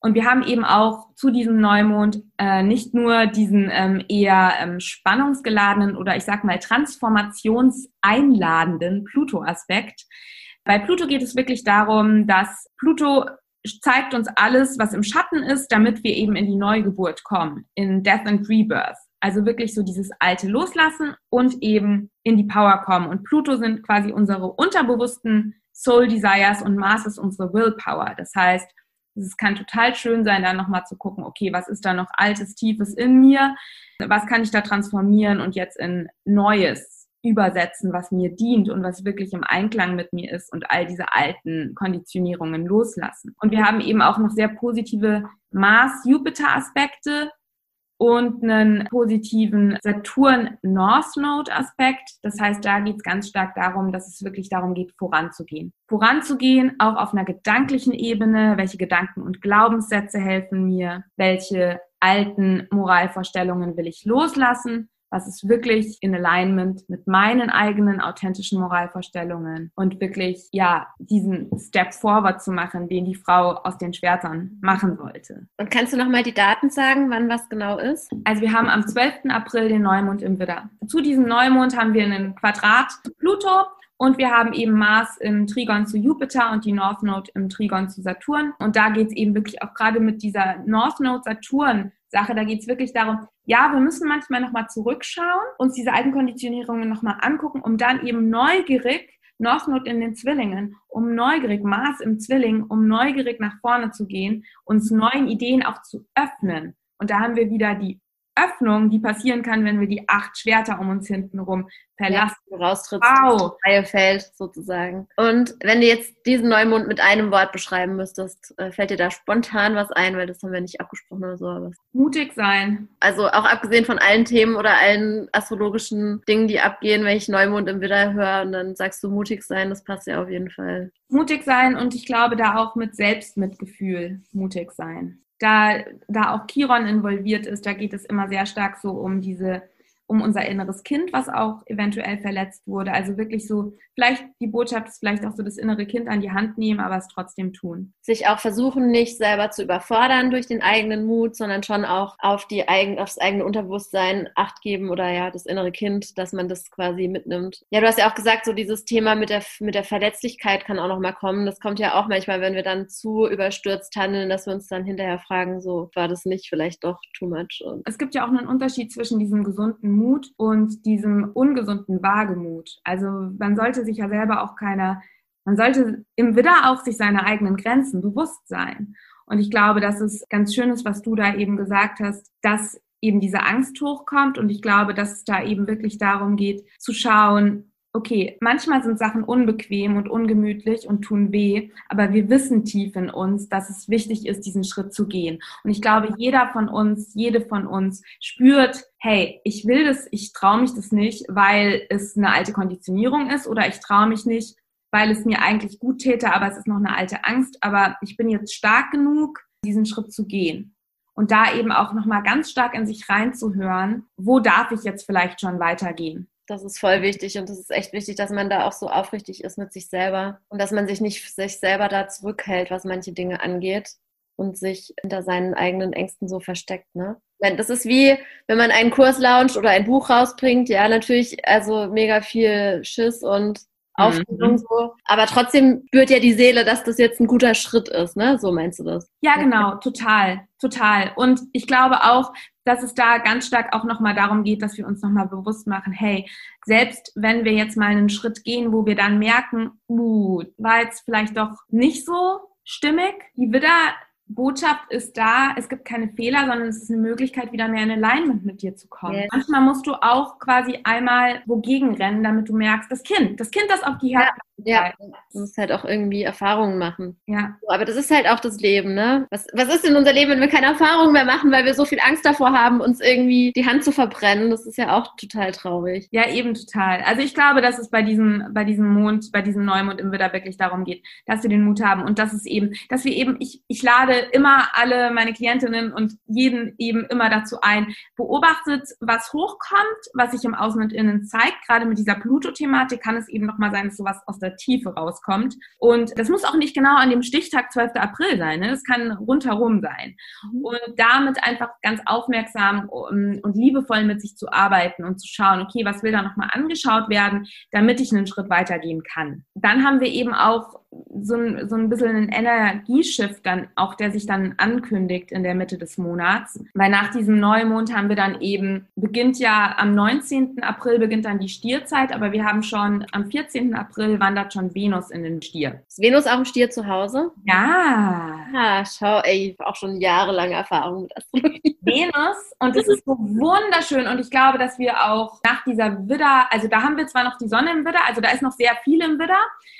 Und wir haben eben auch zu diesem Neumond äh, nicht nur diesen ähm, eher ähm, spannungsgeladenen oder ich sag mal transformationseinladenden Pluto-Aspekt. Bei Pluto geht es wirklich darum, dass Pluto zeigt uns alles, was im Schatten ist, damit wir eben in die Neugeburt kommen, in Death and Rebirth. Also wirklich so dieses Alte loslassen und eben in die Power kommen. Und Pluto sind quasi unsere unterbewussten Soul Desires und Mars ist unsere Willpower. Das heißt, es kann total schön sein, da nochmal zu gucken, okay, was ist da noch Altes, Tiefes in mir? Was kann ich da transformieren und jetzt in Neues übersetzen, was mir dient und was wirklich im Einklang mit mir ist und all diese alten Konditionierungen loslassen. Und wir haben eben auch noch sehr positive Mars-Jupiter-Aspekte, und einen positiven Saturn-North Node-Aspekt. Das heißt, da geht es ganz stark darum, dass es wirklich darum geht, voranzugehen. Voranzugehen, auch auf einer gedanklichen Ebene. Welche Gedanken und Glaubenssätze helfen mir? Welche alten Moralvorstellungen will ich loslassen? Was ist wirklich in Alignment mit meinen eigenen authentischen Moralvorstellungen und wirklich, ja, diesen Step forward zu machen, den die Frau aus den Schwertern machen sollte. Und kannst du nochmal die Daten sagen, wann was genau ist? Also wir haben am 12. April den Neumond im Widder. Zu diesem Neumond haben wir einen Quadrat zu Pluto und wir haben eben Mars im Trigon zu Jupiter und die North Node im Trigon zu Saturn. Und da geht es eben wirklich auch gerade mit dieser North Node Saturn Sache. Da geht es wirklich darum, ja, wir müssen manchmal nochmal zurückschauen, uns diese alten Konditionierungen nochmal angucken, um dann eben neugierig, noch not in den Zwillingen, um neugierig, Mars im Zwilling, um neugierig nach vorne zu gehen, uns neuen Ideen auch zu öffnen. Und da haben wir wieder die Öffnung, die passieren kann, wenn wir die acht Schwerter um uns hinten rum verlassen. Ja, raustrittst wow. freie Feld sozusagen. Und wenn du jetzt diesen Neumond mit einem Wort beschreiben müsstest, äh, fällt dir da spontan was ein, weil das haben wir nicht abgesprochen oder so. Aber Mutig sein. Also auch abgesehen von allen Themen oder allen astrologischen Dingen, die abgehen, wenn ich Neumond im Widder höre und dann sagst du mutig sein, das passt ja auf jeden Fall. Mutig sein und ich glaube da auch mit Selbstmitgefühl mutig sein da, da auch Chiron involviert ist, da geht es immer sehr stark so um diese um unser inneres Kind, was auch eventuell verletzt wurde. Also wirklich so, vielleicht die Botschaft ist vielleicht auch so das innere Kind an die Hand nehmen, aber es trotzdem tun. Sich auch versuchen, nicht selber zu überfordern durch den eigenen Mut, sondern schon auch auf die eigen, aufs eigene Unterbewusstsein Acht geben oder ja, das innere Kind, dass man das quasi mitnimmt. Ja, du hast ja auch gesagt, so dieses Thema mit der, mit der Verletzlichkeit kann auch nochmal kommen. Das kommt ja auch manchmal, wenn wir dann zu überstürzt handeln, dass wir uns dann hinterher fragen, so war das nicht vielleicht doch too much. Und es gibt ja auch einen Unterschied zwischen diesem gesunden Mut und diesem ungesunden Wagemut. Also man sollte sich ja selber auch keiner, man sollte im Widder auch sich seiner eigenen Grenzen bewusst sein. Und ich glaube, dass es ganz schön ist, was du da eben gesagt hast, dass eben diese Angst hochkommt. Und ich glaube, dass es da eben wirklich darum geht, zu schauen, okay, manchmal sind Sachen unbequem und ungemütlich und tun weh, aber wir wissen tief in uns, dass es wichtig ist, diesen Schritt zu gehen. Und ich glaube, jeder von uns, jede von uns spürt, hey, ich will das, ich traue mich das nicht, weil es eine alte Konditionierung ist oder ich traue mich nicht, weil es mir eigentlich gut täte, aber es ist noch eine alte Angst, aber ich bin jetzt stark genug, diesen Schritt zu gehen. Und da eben auch nochmal ganz stark in sich reinzuhören, wo darf ich jetzt vielleicht schon weitergehen? Das ist voll wichtig und das ist echt wichtig, dass man da auch so aufrichtig ist mit sich selber und dass man sich nicht sich selber da zurückhält, was manche Dinge angeht und sich hinter seinen eigenen Ängsten so versteckt. Ne? Das ist wie, wenn man einen Kurs launcht oder ein Buch rausbringt, ja, natürlich, also mega viel Schiss und Aufregung mhm. so. Aber trotzdem spürt ja die Seele, dass das jetzt ein guter Schritt ist, ne? So meinst du das? Ja, genau, total, total. Und ich glaube auch, dass es da ganz stark auch nochmal darum geht, dass wir uns nochmal bewusst machen, hey, selbst wenn wir jetzt mal einen Schritt gehen, wo wir dann merken, uh, war jetzt vielleicht doch nicht so stimmig, die Widder Botschaft ist da, es gibt keine Fehler, sondern es ist eine Möglichkeit, wieder mehr in Alignment mit dir zu kommen. Yes. Manchmal musst du auch quasi einmal wogegen rennen, damit du merkst, das Kind, das Kind, das auf die Herde ja, du musst halt auch irgendwie Erfahrungen machen. Ja. Aber das ist halt auch das Leben, ne? Was, was ist denn unser Leben, wenn wir keine Erfahrungen mehr machen, weil wir so viel Angst davor haben, uns irgendwie die Hand zu verbrennen? Das ist ja auch total traurig. Ja, eben total. Also ich glaube, dass es bei diesem, bei diesem Mond, bei diesem Neumond im Widder wirklich darum geht, dass wir den Mut haben und dass es eben, dass wir eben, ich, ich lade immer alle meine Klientinnen und jeden eben immer dazu ein, beobachtet, was hochkommt, was sich im Außen und Innen zeigt. Gerade mit dieser Pluto-Thematik kann es eben nochmal sein, dass sowas aus der Tiefe rauskommt. Und das muss auch nicht genau an dem Stichtag 12. April sein. Ne? Das kann rundherum sein. Mhm. Und damit einfach ganz aufmerksam und liebevoll mit sich zu arbeiten und zu schauen, okay, was will da nochmal angeschaut werden, damit ich einen Schritt weitergehen kann. Dann haben wir eben auch so ein, so ein bisschen einen Energieshift dann auch, der sich dann ankündigt in der Mitte des Monats. Weil nach diesem Neumond haben wir dann eben, beginnt ja am 19. April beginnt dann die Stierzeit, aber wir haben schon am 14. April wandert schon Venus in den Stier. Ist Venus auch im Stier zu Hause? Ja. Ah, schau, ey, ich habe auch schon jahrelange Erfahrung mit Astrologie. Venus und es ist so wunderschön und ich glaube, dass wir auch nach dieser Widder, also da haben wir zwar noch die Sonne im Widder, also da ist noch sehr viel im Widder.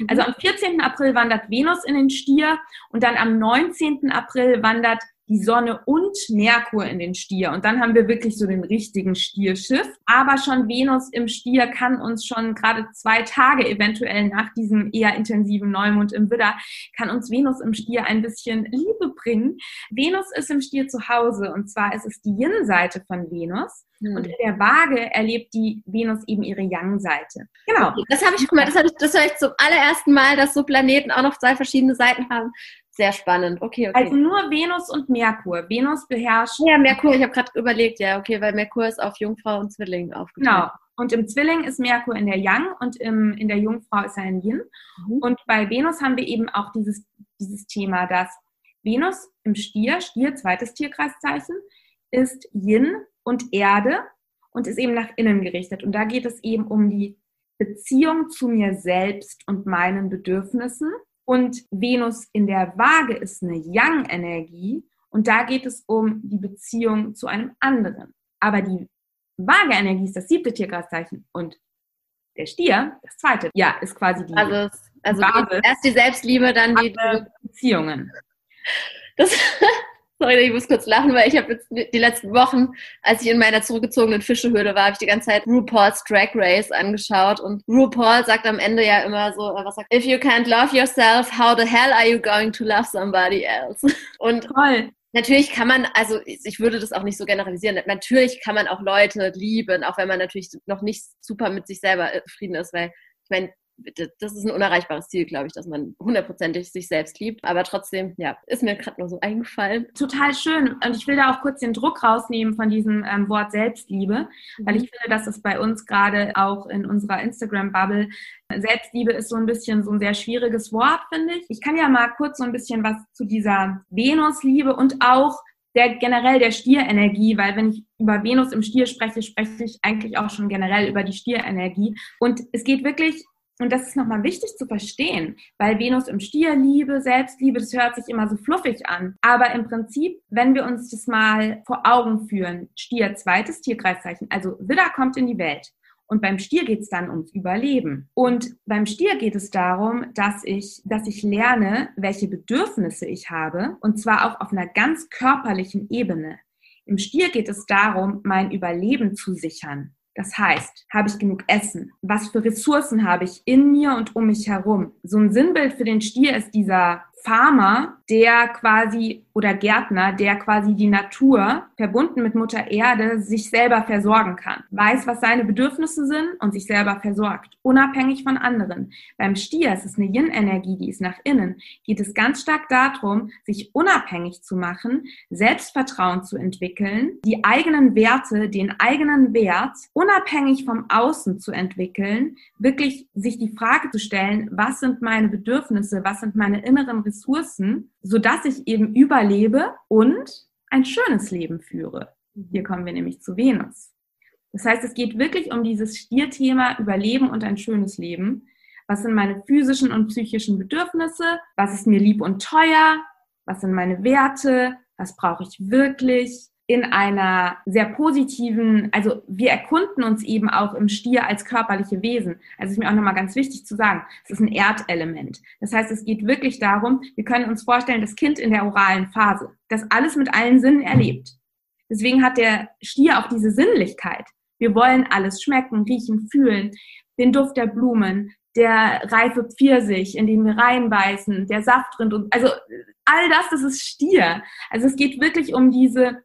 Also am 14. April April wandert Venus in den Stier und dann am 19. April wandert die Sonne und Merkur in den Stier. Und dann haben wir wirklich so den richtigen Stierschiff. Aber schon Venus im Stier kann uns schon gerade zwei Tage eventuell nach diesem eher intensiven Neumond im Widder, kann uns Venus im Stier ein bisschen Liebe bringen. Venus ist im Stier zu Hause und zwar ist es die Yin-Seite von Venus. Mhm. Und in der Waage erlebt die Venus eben ihre Yang-Seite. Genau. Das habe ich, guck mal, das, ich, das höre ich zum allerersten Mal, dass so Planeten auch noch zwei verschiedene Seiten haben. Sehr spannend. Okay, okay. Also nur Venus und Merkur. Venus beherrscht. Ja, Merkur, ich habe gerade überlegt, ja, okay, weil Merkur ist auf Jungfrau und Zwilling aufgeteilt. Genau. Und im Zwilling ist Merkur in der Yang und im, in der Jungfrau ist er in Yin. Mhm. Und bei Venus haben wir eben auch dieses, dieses Thema, dass Venus im Stier, Stier, zweites Tierkreiszeichen, ist Yin und Erde und ist eben nach innen gerichtet. Und da geht es eben um die Beziehung zu mir selbst und meinen Bedürfnissen und Venus in der Waage ist eine Yang-Energie und da geht es um die Beziehung zu einem anderen. Aber die Waage-Energie ist das siebte Tierkreiszeichen und der Stier, das zweite, ja, ist quasi die also, also Basis. erst die Selbstliebe, dann die Beziehungen. Das, Sorry, ich muss kurz lachen, weil ich habe jetzt die letzten Wochen, als ich in meiner zurückgezogenen Fischehöhle war, habe ich die ganze Zeit RuPaul's Drag Race angeschaut und RuPaul sagt am Ende ja immer so, äh, was sagt, if you can't love yourself, how the hell are you going to love somebody else? Und Toll. Natürlich kann man, also ich würde das auch nicht so generalisieren. Natürlich kann man auch Leute lieben, auch wenn man natürlich noch nicht super mit sich selber äh, zufrieden ist, weil ich meine, das ist ein unerreichbares Ziel, glaube ich, dass man hundertprozentig sich selbst liebt. Aber trotzdem, ja, ist mir gerade nur so eingefallen. Total schön. Und ich will da auch kurz den Druck rausnehmen von diesem ähm, Wort Selbstliebe, mhm. weil ich finde, dass es bei uns gerade auch in unserer Instagram-Bubble Selbstliebe ist so ein bisschen so ein sehr schwieriges Wort, finde ich. Ich kann ja mal kurz so ein bisschen was zu dieser Venusliebe und auch der generell der Stierenergie, weil wenn ich über Venus im Stier spreche, spreche ich eigentlich auch schon generell über die Stierenergie. Und es geht wirklich und das ist nochmal wichtig zu verstehen, weil Venus im Stier, Liebe, Selbstliebe, das hört sich immer so fluffig an. Aber im Prinzip, wenn wir uns das mal vor Augen führen, Stier, zweites Tierkreiszeichen, also Widder kommt in die Welt. Und beim Stier geht es dann ums Überleben. Und beim Stier geht es darum, dass ich, dass ich lerne, welche Bedürfnisse ich habe. Und zwar auch auf einer ganz körperlichen Ebene. Im Stier geht es darum, mein Überleben zu sichern. Das heißt, habe ich genug Essen? Was für Ressourcen habe ich in mir und um mich herum? So ein Sinnbild für den Stier ist dieser Farmer, der quasi oder Gärtner, der quasi die Natur verbunden mit Mutter Erde sich selber versorgen kann, weiß, was seine Bedürfnisse sind und sich selber versorgt, unabhängig von anderen. Beim Stier, es ist eine Yin-Energie, die ist nach innen, geht es ganz stark darum, sich unabhängig zu machen, Selbstvertrauen zu entwickeln, die eigenen Werte, den eigenen Wert unabhängig vom Außen zu entwickeln, wirklich sich die Frage zu stellen, was sind meine Bedürfnisse, was sind meine inneren Ressourcen, sodass ich eben überlebe und ein schönes Leben führe. Hier kommen wir nämlich zu Venus. Das heißt, es geht wirklich um dieses Stierthema Überleben und ein schönes Leben. Was sind meine physischen und psychischen Bedürfnisse? Was ist mir lieb und teuer? Was sind meine Werte? Was brauche ich wirklich? In einer sehr positiven, also wir erkunden uns eben auch im Stier als körperliche Wesen. Also ist mir auch nochmal ganz wichtig zu sagen, es ist ein Erdelement. Das heißt, es geht wirklich darum, wir können uns vorstellen, das Kind in der oralen Phase, das alles mit allen Sinnen erlebt. Deswegen hat der Stier auch diese Sinnlichkeit. Wir wollen alles schmecken, riechen, fühlen, den Duft der Blumen, der reife Pfirsich, in den wir reinbeißen, der Saft drin und also all das, das ist Stier. Also es geht wirklich um diese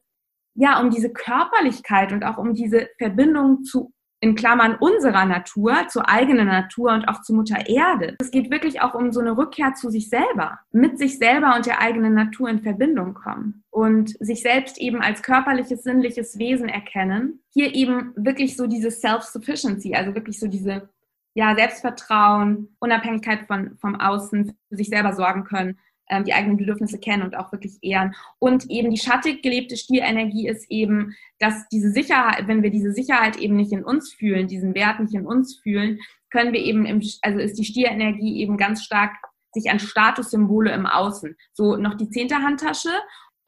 ja, um diese Körperlichkeit und auch um diese Verbindung zu in Klammern unserer Natur, zur eigenen Natur und auch zur Mutter Erde. Es geht wirklich auch um so eine Rückkehr zu sich selber, mit sich selber und der eigenen Natur in Verbindung kommen und sich selbst eben als körperliches, sinnliches Wesen erkennen. Hier eben wirklich so diese Self-Sufficiency, also wirklich so diese ja, Selbstvertrauen, Unabhängigkeit von, vom Außen, für sich selber sorgen können ähm, die eigenen Bedürfnisse kennen und auch wirklich ehren. Und eben die schattig gelebte Stierenergie ist eben, dass diese Sicherheit, wenn wir diese Sicherheit eben nicht in uns fühlen, diesen Wert nicht in uns fühlen, können wir eben, im, also ist die Stierenergie eben ganz stark sich an Statussymbole im Außen. So noch die zehnte Handtasche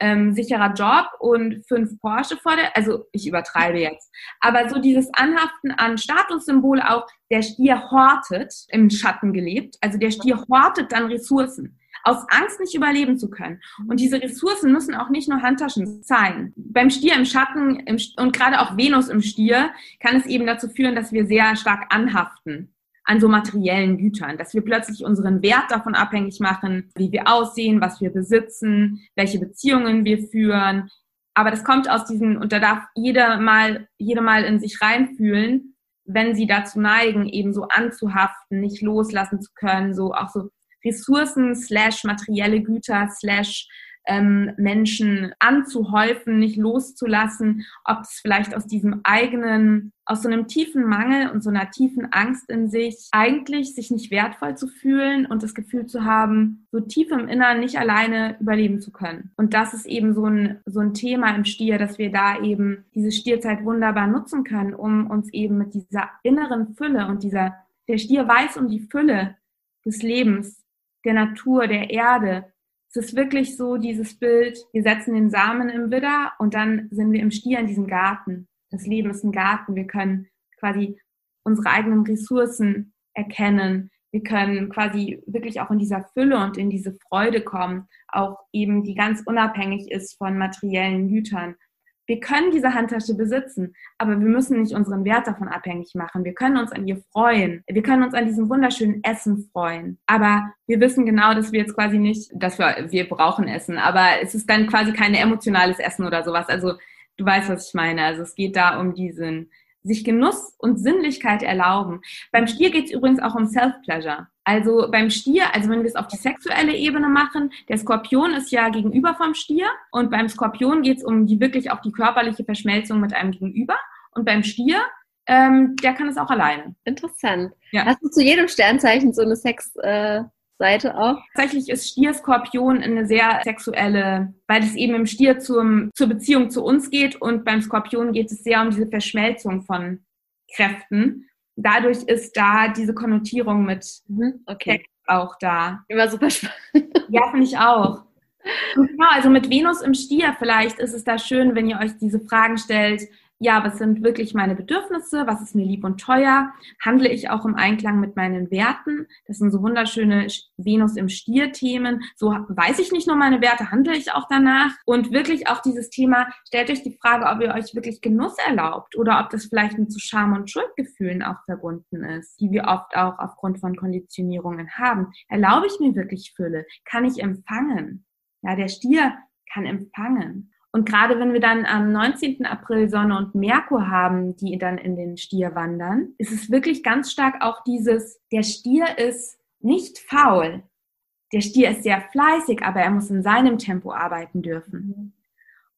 ähm, sicherer Job und fünf Porsche vor der, also ich übertreibe jetzt. Aber so dieses Anhaften an Statussymbole auch, der Stier hortet, im Schatten gelebt, also der Stier hortet dann Ressourcen aus Angst nicht überleben zu können. Und diese Ressourcen müssen auch nicht nur Handtaschen sein. Beim Stier im Schatten im, und gerade auch Venus im Stier kann es eben dazu führen, dass wir sehr stark anhaften an so materiellen Gütern, dass wir plötzlich unseren Wert davon abhängig machen, wie wir aussehen, was wir besitzen, welche Beziehungen wir führen. Aber das kommt aus diesen, und da darf jeder mal, jede mal in sich reinfühlen, wenn sie dazu neigen, eben so anzuhaften, nicht loslassen zu können, so auch so Ressourcen slash materielle Güter slash ähm, Menschen anzuhäufen, nicht loszulassen, ob es vielleicht aus diesem eigenen, aus so einem tiefen Mangel und so einer tiefen Angst in sich, eigentlich sich nicht wertvoll zu fühlen und das Gefühl zu haben, so tief im Inneren nicht alleine überleben zu können. Und das ist eben so ein, so ein Thema im Stier, dass wir da eben diese Stierzeit wunderbar nutzen können, um uns eben mit dieser inneren Fülle und dieser, der Stier weiß um die Fülle des Lebens der Natur, der Erde. Es ist wirklich so dieses Bild, wir setzen den Samen im Widder und dann sind wir im Stier in diesem Garten. Das Leben ist ein Garten. Wir können quasi unsere eigenen Ressourcen erkennen. Wir können quasi wirklich auch in dieser Fülle und in diese Freude kommen, auch eben die ganz unabhängig ist von materiellen Gütern. Wir können diese Handtasche besitzen, aber wir müssen nicht unseren Wert davon abhängig machen. Wir können uns an ihr freuen. Wir können uns an diesem wunderschönen Essen freuen. Aber wir wissen genau, dass wir jetzt quasi nicht, dass wir, wir brauchen Essen, aber es ist dann quasi kein emotionales Essen oder sowas. Also du weißt, was ich meine. Also es geht da um diesen, sich Genuss und Sinnlichkeit erlauben. Beim Stier geht es übrigens auch um Self-Pleasure. Also beim Stier, also wenn wir es auf die sexuelle Ebene machen, der Skorpion ist ja gegenüber vom Stier und beim Skorpion geht es um die wirklich auch die körperliche Verschmelzung mit einem Gegenüber und beim Stier ähm, der kann es auch alleine. Interessant. Ja. Hast du zu jedem Sternzeichen so eine Sex, äh, Seite auch. Tatsächlich ist Stier-Skorpion eine sehr sexuelle, weil es eben im Stier zum, zur Beziehung zu uns geht und beim Skorpion geht es sehr um diese Verschmelzung von Kräften. Dadurch ist da diese Konnotierung mit mhm, okay. auch da. Immer super spannend. Ja, finde ich auch. Und genau, also mit Venus im Stier, vielleicht ist es da schön, wenn ihr euch diese Fragen stellt, ja, was sind wirklich meine Bedürfnisse, was ist mir lieb und teuer, handle ich auch im Einklang mit meinen Werten. Das sind so wunderschöne Venus im Stier-Themen. So weiß ich nicht nur meine Werte, handle ich auch danach. Und wirklich auch dieses Thema, stellt euch die Frage, ob ihr euch wirklich Genuss erlaubt oder ob das vielleicht mit zu Scham und Schuldgefühlen auch verbunden ist, die wir oft auch aufgrund von Konditionierungen haben. Erlaube ich mir wirklich Fülle? Kann ich empfangen? Ja, der Stier kann empfangen. Und gerade wenn wir dann am 19. April Sonne und Merkur haben, die dann in den Stier wandern, ist es wirklich ganz stark auch dieses, der Stier ist nicht faul. Der Stier ist sehr fleißig, aber er muss in seinem Tempo arbeiten dürfen.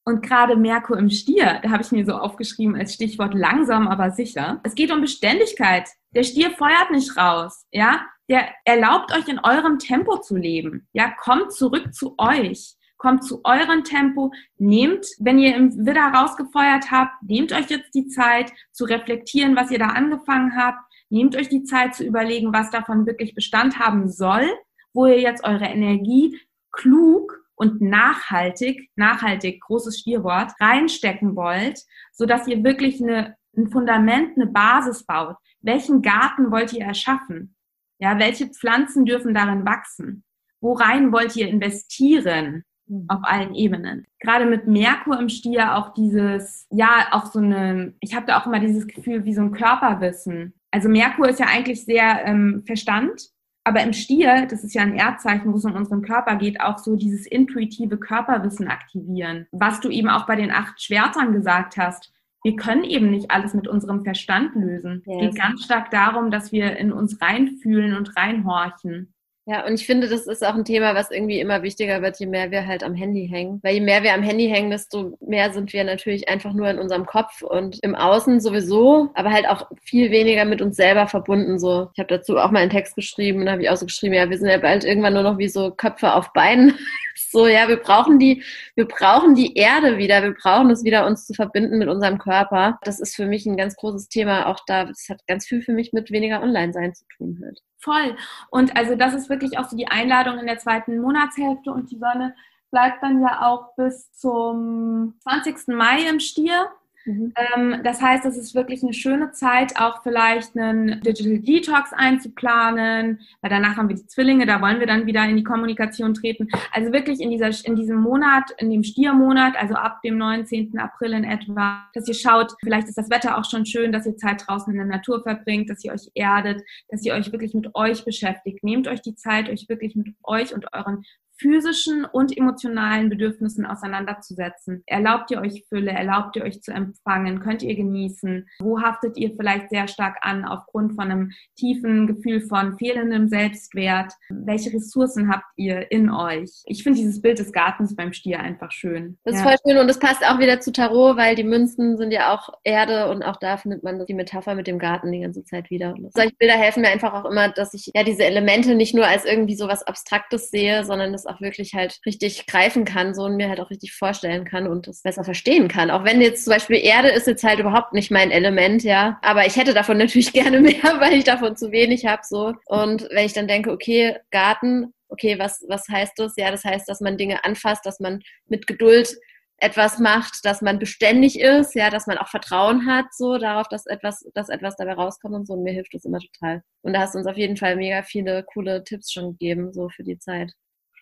Und gerade Merkur im Stier, da habe ich mir so aufgeschrieben als Stichwort langsam, aber sicher. Es geht um Beständigkeit. Der Stier feuert nicht raus, ja? Der erlaubt euch in eurem Tempo zu leben. Ja, kommt zurück zu euch kommt zu eurem Tempo, nehmt, wenn ihr im Widder rausgefeuert habt, nehmt euch jetzt die Zeit zu reflektieren, was ihr da angefangen habt, nehmt euch die Zeit zu überlegen, was davon wirklich Bestand haben soll, wo ihr jetzt eure Energie klug und nachhaltig, nachhaltig, großes Stierwort, reinstecken wollt, so dass ihr wirklich eine, ein Fundament, eine Basis baut. Welchen Garten wollt ihr erschaffen? Ja, welche Pflanzen dürfen darin wachsen? Worein wollt ihr investieren? Auf allen Ebenen. Gerade mit Merkur im Stier auch dieses, ja, auch so eine, ich habe da auch immer dieses Gefühl wie so ein Körperwissen. Also Merkur ist ja eigentlich sehr ähm, Verstand, aber im Stier, das ist ja ein Erdzeichen, wo es um unseren Körper geht, auch so dieses intuitive Körperwissen aktivieren. Was du eben auch bei den acht Schwertern gesagt hast. wir können eben nicht alles mit unserem Verstand lösen. Es yes. geht ganz stark darum, dass wir in uns reinfühlen und reinhorchen. Ja, und ich finde, das ist auch ein Thema, was irgendwie immer wichtiger wird, je mehr wir halt am Handy hängen. Weil je mehr wir am Handy hängen, desto mehr sind wir natürlich einfach nur in unserem Kopf und im Außen sowieso, aber halt auch viel weniger mit uns selber verbunden. So, ich habe dazu auch mal einen Text geschrieben und habe ich auch so geschrieben, ja, wir sind ja bald irgendwann nur noch wie so Köpfe auf Beinen. so, ja, wir brauchen die, wir brauchen die Erde wieder, wir brauchen es wieder, uns zu verbinden mit unserem Körper. Das ist für mich ein ganz großes Thema. Auch da, das hat ganz viel für mich mit weniger Online-Sein zu tun halt. Voll. Und also das ist wirklich auch so die Einladung in der zweiten Monatshälfte und die Sonne bleibt dann ja auch bis zum 20. Mai im Stier. Mhm. Ähm, das heißt, es ist wirklich eine schöne Zeit, auch vielleicht einen Digital Detox einzuplanen, weil danach haben wir die Zwillinge, da wollen wir dann wieder in die Kommunikation treten. Also wirklich in, dieser, in diesem Monat, in dem Stiermonat, also ab dem 19. April in etwa, dass ihr schaut, vielleicht ist das Wetter auch schon schön, dass ihr Zeit draußen in der Natur verbringt, dass ihr euch erdet, dass ihr euch wirklich mit euch beschäftigt. Nehmt euch die Zeit, euch wirklich mit euch und euren physischen und emotionalen Bedürfnissen auseinanderzusetzen. Erlaubt ihr euch Fülle? Erlaubt ihr euch zu empfangen? Könnt ihr genießen? Wo haftet ihr vielleicht sehr stark an aufgrund von einem tiefen Gefühl von fehlendem Selbstwert? Welche Ressourcen habt ihr in euch? Ich finde dieses Bild des Gartens beim Stier einfach schön. Das ist ja. voll schön und das passt auch wieder zu Tarot, weil die Münzen sind ja auch Erde und auch da findet man die Metapher mit dem Garten die ganze Zeit wieder. Solche Bilder helfen mir einfach auch immer, dass ich ja diese Elemente nicht nur als irgendwie so was Abstraktes sehe, sondern das auch wirklich halt richtig greifen kann, so und mir halt auch richtig vorstellen kann und das besser verstehen kann. Auch wenn jetzt zum Beispiel Erde ist jetzt halt überhaupt nicht mein Element, ja. Aber ich hätte davon natürlich gerne mehr, weil ich davon zu wenig habe, so. Und wenn ich dann denke, okay, Garten, okay, was, was heißt das? Ja, das heißt, dass man Dinge anfasst, dass man mit Geduld etwas macht, dass man beständig ist, ja, dass man auch Vertrauen hat, so darauf, dass etwas, dass etwas dabei rauskommt und so. Und mir hilft das immer total. Und da hast du uns auf jeden Fall mega viele coole Tipps schon gegeben, so für die Zeit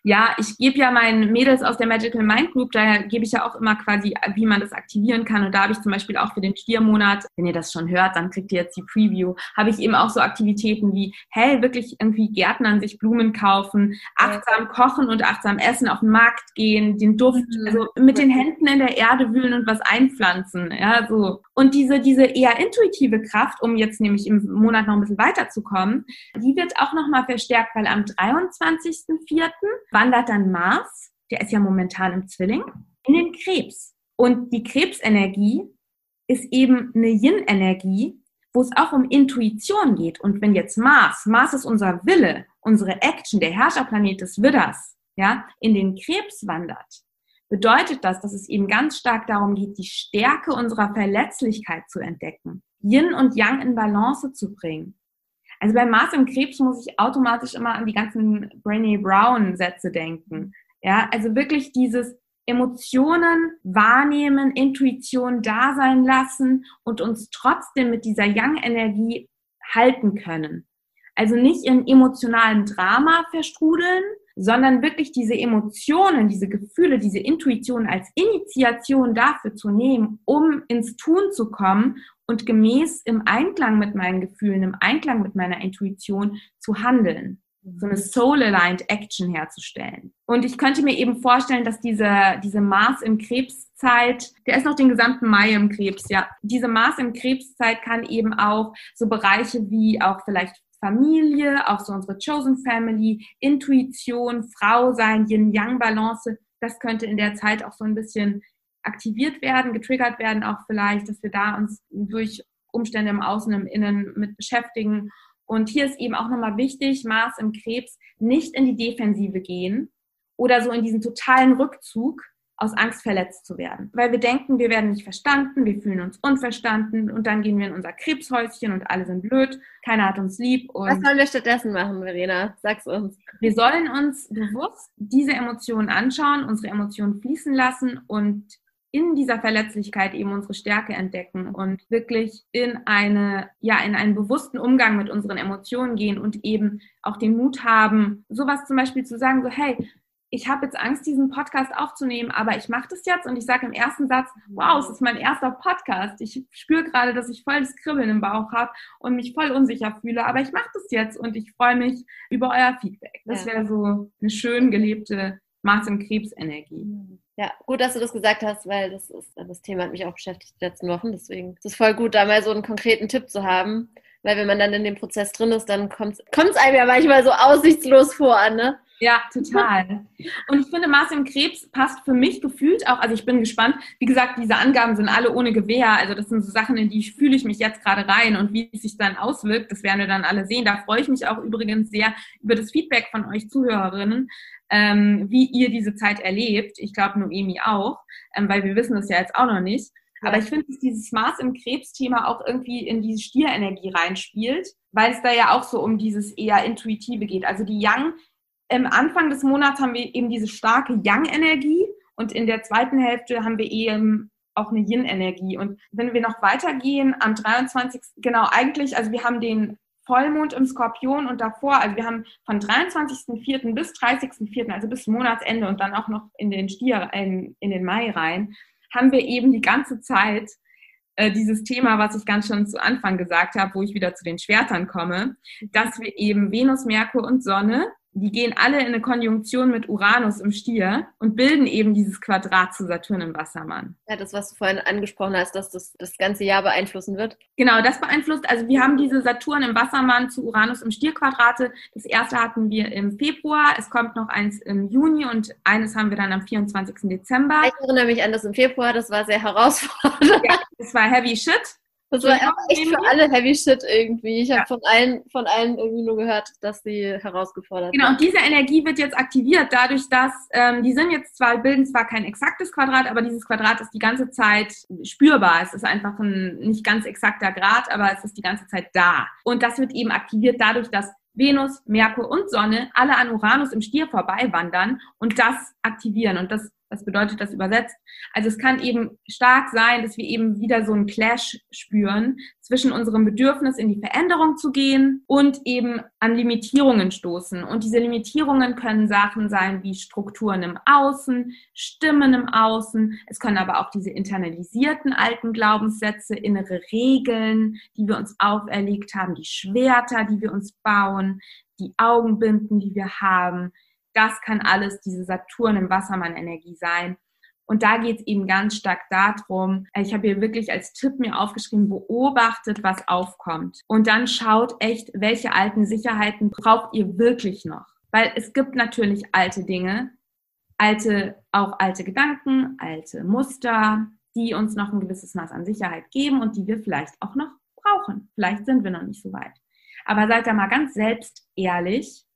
ja, ich gebe ja meinen Mädels aus der Magical Mind Group, da gebe ich ja auch immer quasi, wie man das aktivieren kann. Und da habe ich zum Beispiel auch für den Stiermonat, wenn ihr das schon hört, dann kriegt ihr jetzt die Preview, habe ich eben auch so Aktivitäten wie, hey, wirklich irgendwie Gärtnern, sich Blumen kaufen, achtsam kochen und achtsam essen, auf den Markt gehen, den Duft, mhm. also mit den Händen in der Erde wühlen und was einpflanzen, ja, so. Und diese, diese eher intuitive Kraft, um jetzt nämlich im Monat noch ein bisschen weiterzukommen, die wird auch nochmal verstärkt, weil am 23.04 wandert dann Mars, der ist ja momentan im Zwilling, in den Krebs. Und die Krebsenergie ist eben eine Yin-Energie, wo es auch um Intuition geht. Und wenn jetzt Mars, Mars ist unser Wille, unsere Action, der Herrscherplanet des Widders, ja, in den Krebs wandert, bedeutet das, dass es eben ganz stark darum geht, die Stärke unserer Verletzlichkeit zu entdecken, Yin und Yang in Balance zu bringen. Also bei Mars im Krebs muss ich automatisch immer an die ganzen Brené Brown Sätze denken. Ja, also wirklich dieses Emotionen wahrnehmen, Intuition da sein lassen und uns trotzdem mit dieser Yang-Energie halten können. Also nicht in emotionalen Drama verstrudeln, sondern wirklich diese Emotionen, diese Gefühle, diese Intuition als Initiation dafür zu nehmen, um ins Tun zu kommen und gemäß im Einklang mit meinen Gefühlen, im Einklang mit meiner Intuition zu handeln. So eine Soul-aligned Action herzustellen. Und ich könnte mir eben vorstellen, dass diese, diese Mars im Krebszeit, der ist noch den gesamten Mai im Krebs, ja. Diese Mars im Krebszeit kann eben auch so Bereiche wie auch vielleicht Familie, auch so unsere Chosen Family, Intuition, Frau sein, Yin-Yang-Balance, das könnte in der Zeit auch so ein bisschen aktiviert werden, getriggert werden auch vielleicht, dass wir da uns durch Umstände im Außen, im Innen mit beschäftigen. Und hier ist eben auch nochmal wichtig, Mars im Krebs, nicht in die Defensive gehen oder so in diesen totalen Rückzug, aus Angst verletzt zu werden. Weil wir denken, wir werden nicht verstanden, wir fühlen uns unverstanden und dann gehen wir in unser Krebshäuschen und alle sind blöd, keiner hat uns lieb. Was sollen wir stattdessen machen, Verena? Sag's uns. Wir sollen uns bewusst diese Emotionen anschauen, unsere Emotionen fließen lassen und in dieser Verletzlichkeit eben unsere Stärke entdecken und wirklich in eine, ja, in einen bewussten Umgang mit unseren Emotionen gehen und eben auch den Mut haben, sowas zum Beispiel zu sagen, so, hey, ich habe jetzt Angst, diesen Podcast aufzunehmen, aber ich mache das jetzt und ich sage im ersten Satz, wow, es ist mein erster Podcast. Ich spüre gerade, dass ich voll das Kribbeln im Bauch habe und mich voll unsicher fühle, aber ich mache das jetzt und ich freue mich über euer Feedback. Das wäre so eine schön gelebte Mars- und Krebsenergie. Ja, gut, dass du das gesagt hast, weil das ist das Thema hat mich auch beschäftigt die letzten Wochen. Deswegen ist es voll gut, da mal so einen konkreten Tipp zu haben. Weil wenn man dann in dem Prozess drin ist, dann kommt es einem ja manchmal so aussichtslos vor, ne? Ja, total. Und ich finde, Mars im Krebs passt für mich gefühlt auch, also ich bin gespannt. Wie gesagt, diese Angaben sind alle ohne Gewehr. Also das sind so Sachen, in die fühle ich mich jetzt gerade rein und wie es sich dann auswirkt, das werden wir dann alle sehen. Da freue ich mich auch übrigens sehr über das Feedback von euch Zuhörerinnen, ähm, wie ihr diese Zeit erlebt. Ich glaube, Noemi auch, ähm, weil wir wissen das ja jetzt auch noch nicht. Aber ich finde, dass dieses Mars im Krebsthema auch irgendwie in diese Stierenergie reinspielt, weil es da ja auch so um dieses eher Intuitive geht. Also die Yang im Anfang des Monats haben wir eben diese starke Yang-Energie und in der zweiten Hälfte haben wir eben auch eine Yin-Energie. Und wenn wir noch weitergehen, am 23. genau eigentlich, also wir haben den Vollmond im Skorpion und davor, also wir haben von 23.04. bis 30.04., also bis Monatsende und dann auch noch in den Stier, in, in den Mai rein, haben wir eben die ganze Zeit äh, dieses Thema, was ich ganz schon zu Anfang gesagt habe, wo ich wieder zu den Schwertern komme, dass wir eben Venus, Merkur und Sonne die gehen alle in eine Konjunktion mit Uranus im Stier und bilden eben dieses Quadrat zu Saturn im Wassermann. Ja, das, was du vorhin angesprochen hast, dass das das ganze Jahr beeinflussen wird. Genau, das beeinflusst. Also wir haben diese Saturn im Wassermann zu Uranus im Stierquadrate. Das erste hatten wir im Februar, es kommt noch eins im Juni und eines haben wir dann am 24. Dezember. Ich erinnere mich an das im Februar, das war sehr herausfordernd. Ja, das war heavy shit. Das war echt für alle Heavy Shit irgendwie. Ich ja. habe von allen, von allen irgendwie nur gehört, dass sie herausgefordert Genau, und diese Energie wird jetzt aktiviert dadurch, dass ähm, die sind jetzt zwar, bilden zwar kein exaktes Quadrat, aber dieses Quadrat ist die ganze Zeit spürbar. Es ist einfach ein nicht ganz exakter Grad, aber es ist die ganze Zeit da. Und das wird eben aktiviert dadurch, dass Venus, Merkur und Sonne alle an Uranus im Stier vorbeiwandern und das aktivieren. Und das was bedeutet das übersetzt? Also es kann eben stark sein, dass wir eben wieder so einen Clash spüren zwischen unserem Bedürfnis, in die Veränderung zu gehen und eben an Limitierungen stoßen. Und diese Limitierungen können Sachen sein wie Strukturen im Außen, Stimmen im Außen. Es können aber auch diese internalisierten alten Glaubenssätze, innere Regeln, die wir uns auferlegt haben, die Schwerter, die wir uns bauen, die Augenbinden, die wir haben das kann alles diese Saturn im Wassermann-Energie sein. Und da geht es eben ganz stark darum, ich habe hier wirklich als Tipp mir aufgeschrieben, beobachtet, was aufkommt. Und dann schaut echt, welche alten Sicherheiten braucht ihr wirklich noch. Weil es gibt natürlich alte Dinge, alte, auch alte Gedanken, alte Muster, die uns noch ein gewisses Maß an Sicherheit geben und die wir vielleicht auch noch brauchen. Vielleicht sind wir noch nicht so weit. Aber seid da mal ganz selbst ehrlich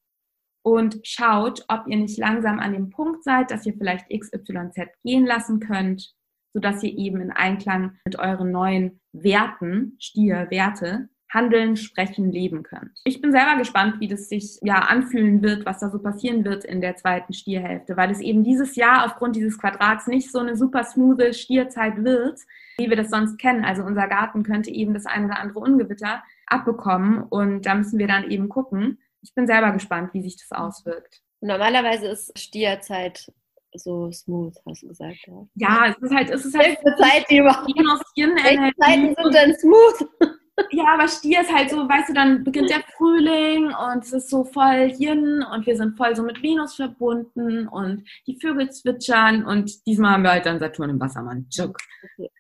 und schaut, ob ihr nicht langsam an dem Punkt seid, dass ihr vielleicht XYZ gehen lassen könnt, sodass ihr eben in Einklang mit euren neuen Werten, Stier, Werte, handeln, sprechen, leben könnt. Ich bin selber gespannt, wie das sich ja anfühlen wird, was da so passieren wird in der zweiten Stierhälfte, weil es eben dieses Jahr aufgrund dieses Quadrats nicht so eine super smooth Stierzeit wird, wie wir das sonst kennen. Also unser Garten könnte eben das eine oder andere Ungewitter abbekommen und da müssen wir dann eben gucken, ich bin selber gespannt, wie sich das auswirkt. Normalerweise ist Stierzeit so smooth, hast du gesagt. Ja, ja es ist halt, es ist halt. Zeit, die überhaupt. Zeiten sind dann smooth. Ja, aber Stier ist halt so, weißt du, dann beginnt der Frühling und es ist so voll Yin und wir sind voll so mit Venus verbunden und die Vögel zwitschern und diesmal haben wir halt dann Saturn im Wassermann. Okay.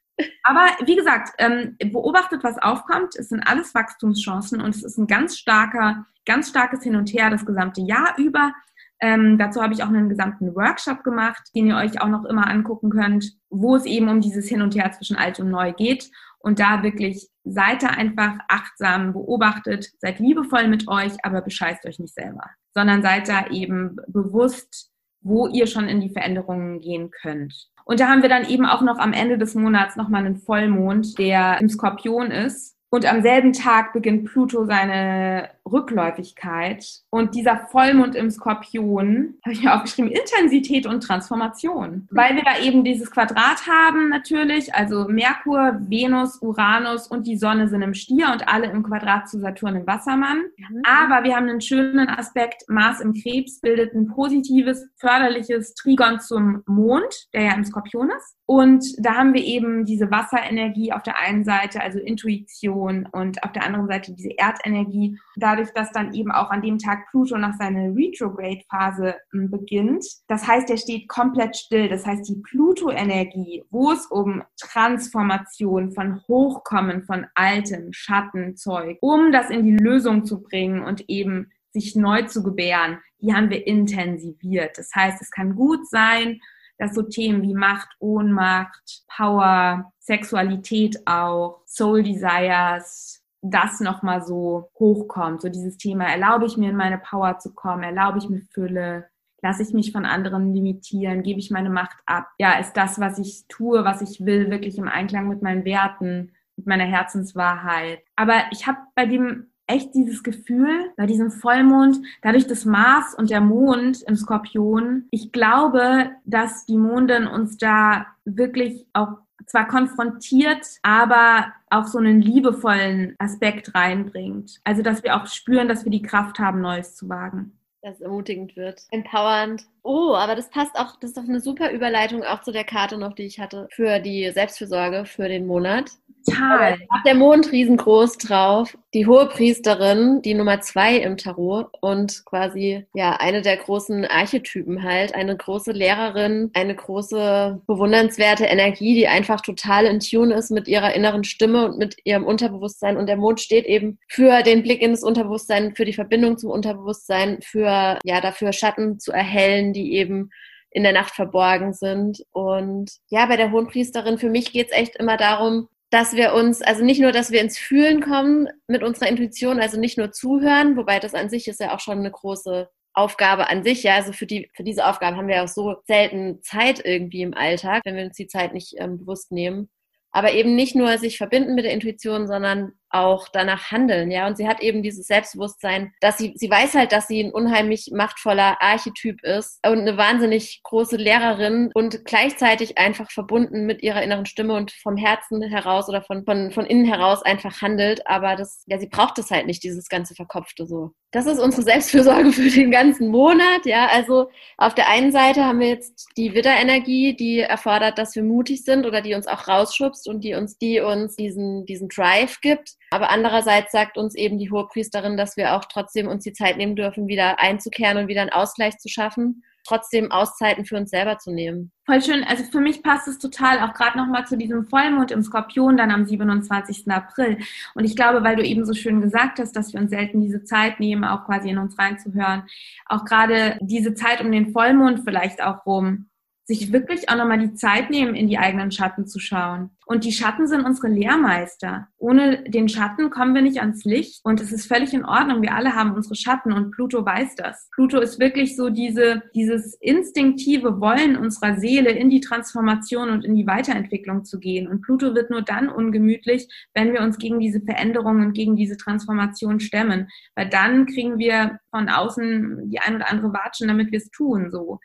Aber wie gesagt, ähm, beobachtet, was aufkommt. Es sind alles Wachstumschancen und es ist ein ganz starker, ganz starkes Hin und Her das gesamte Jahr über. Ähm, dazu habe ich auch einen gesamten Workshop gemacht, den ihr euch auch noch immer angucken könnt, wo es eben um dieses Hin und Her zwischen alt und neu geht. Und da wirklich seid da einfach achtsam, beobachtet, seid liebevoll mit euch, aber bescheißt euch nicht selber, sondern seid da eben bewusst, wo ihr schon in die Veränderungen gehen könnt. Und da haben wir dann eben auch noch am Ende des Monats nochmal einen Vollmond, der im Skorpion ist. Und am selben Tag beginnt Pluto seine Rückläufigkeit. Und dieser Vollmond im Skorpion, habe ich mir aufgeschrieben, Intensität und Transformation. Weil wir da eben dieses Quadrat haben natürlich, also Merkur, Venus, Uranus und die Sonne sind im Stier und alle im Quadrat zu Saturn im Wassermann. Mhm. Aber wir haben einen schönen Aspekt, Mars im Krebs bildet ein positives, förderliches Trigon zum Mond, der ja im Skorpion ist. Und da haben wir eben diese Wasserenergie auf der einen Seite, also Intuition und auf der anderen Seite diese Erdenergie. Da dadurch, dass dann eben auch an dem Tag Pluto nach seiner Retrograde-Phase hm, beginnt. Das heißt, er steht komplett still. Das heißt, die Pluto-Energie, wo es um Transformation von Hochkommen von altem Schattenzeug, um das in die Lösung zu bringen und eben sich neu zu gebären, die haben wir intensiviert. Das heißt, es kann gut sein, dass so Themen wie Macht, Ohnmacht, Power, Sexualität auch, Soul Desires, das nochmal so hochkommt. So dieses Thema, erlaube ich mir in meine Power zu kommen, erlaube ich mir Fülle, lasse ich mich von anderen limitieren, gebe ich meine Macht ab. Ja, ist das, was ich tue, was ich will, wirklich im Einklang mit meinen Werten, mit meiner Herzenswahrheit. Aber ich habe bei dem echt dieses Gefühl bei diesem Vollmond, dadurch das Mars und der Mond im Skorpion. Ich glaube, dass die Mondin uns da wirklich auch zwar konfrontiert, aber auch so einen liebevollen Aspekt reinbringt. Also, dass wir auch spüren, dass wir die Kraft haben, Neues zu wagen. Dass es ermutigend wird. Empowernd. Oh, aber das passt auch, das ist doch eine super Überleitung auch zu der Karte noch, die ich hatte für die Selbstfürsorge für den Monat. Total. Hat der Mond riesengroß drauf. Die hohe Priesterin, die Nummer zwei im Tarot und quasi ja eine der großen Archetypen halt, eine große Lehrerin, eine große bewundernswerte Energie, die einfach total in Tune ist mit ihrer inneren Stimme und mit ihrem Unterbewusstsein. Und der Mond steht eben für den Blick in das Unterbewusstsein, für die Verbindung zum Unterbewusstsein, für ja dafür Schatten zu erhellen, die eben in der Nacht verborgen sind. Und ja, bei der Hohenpriesterin, für mich geht es echt immer darum, dass wir uns, also nicht nur, dass wir ins Fühlen kommen mit unserer Intuition, also nicht nur zuhören, wobei das an sich ist ja auch schon eine große Aufgabe an sich, ja, also für die, für diese Aufgabe haben wir auch so selten Zeit irgendwie im Alltag, wenn wir uns die Zeit nicht ähm, bewusst nehmen. Aber eben nicht nur sich verbinden mit der Intuition, sondern auch danach handeln, ja. Und sie hat eben dieses Selbstbewusstsein, dass sie, sie weiß halt, dass sie ein unheimlich machtvoller Archetyp ist und eine wahnsinnig große Lehrerin und gleichzeitig einfach verbunden mit ihrer inneren Stimme und vom Herzen heraus oder von, von, von innen heraus einfach handelt. Aber das, ja, sie braucht es halt nicht, dieses ganze Verkopfte so. Das ist unsere Selbstfürsorge für den ganzen Monat, ja. Also auf der einen Seite haben wir jetzt die Widderenergie, die erfordert, dass wir mutig sind oder die uns auch rausschubst und die uns, die uns diesen, diesen Drive gibt. Aber andererseits sagt uns eben die Hohepriesterin, dass wir auch trotzdem uns die Zeit nehmen dürfen, wieder einzukehren und wieder einen Ausgleich zu schaffen, trotzdem Auszeiten für uns selber zu nehmen. Voll schön. Also für mich passt es total auch gerade nochmal zu diesem Vollmond im Skorpion dann am 27. April. Und ich glaube, weil du eben so schön gesagt hast, dass wir uns selten diese Zeit nehmen, auch quasi in uns reinzuhören, auch gerade diese Zeit um den Vollmond vielleicht auch rum, sich wirklich auch nochmal die Zeit nehmen, in die eigenen Schatten zu schauen. Und die Schatten sind unsere Lehrmeister. Ohne den Schatten kommen wir nicht ans Licht. Und es ist völlig in Ordnung. Wir alle haben unsere Schatten und Pluto weiß das. Pluto ist wirklich so diese, dieses instinktive Wollen unserer Seele in die Transformation und in die Weiterentwicklung zu gehen. Und Pluto wird nur dann ungemütlich, wenn wir uns gegen diese Veränderungen und gegen diese Transformation stemmen. Weil dann kriegen wir von außen die ein oder andere Watschen, damit wir es tun, so.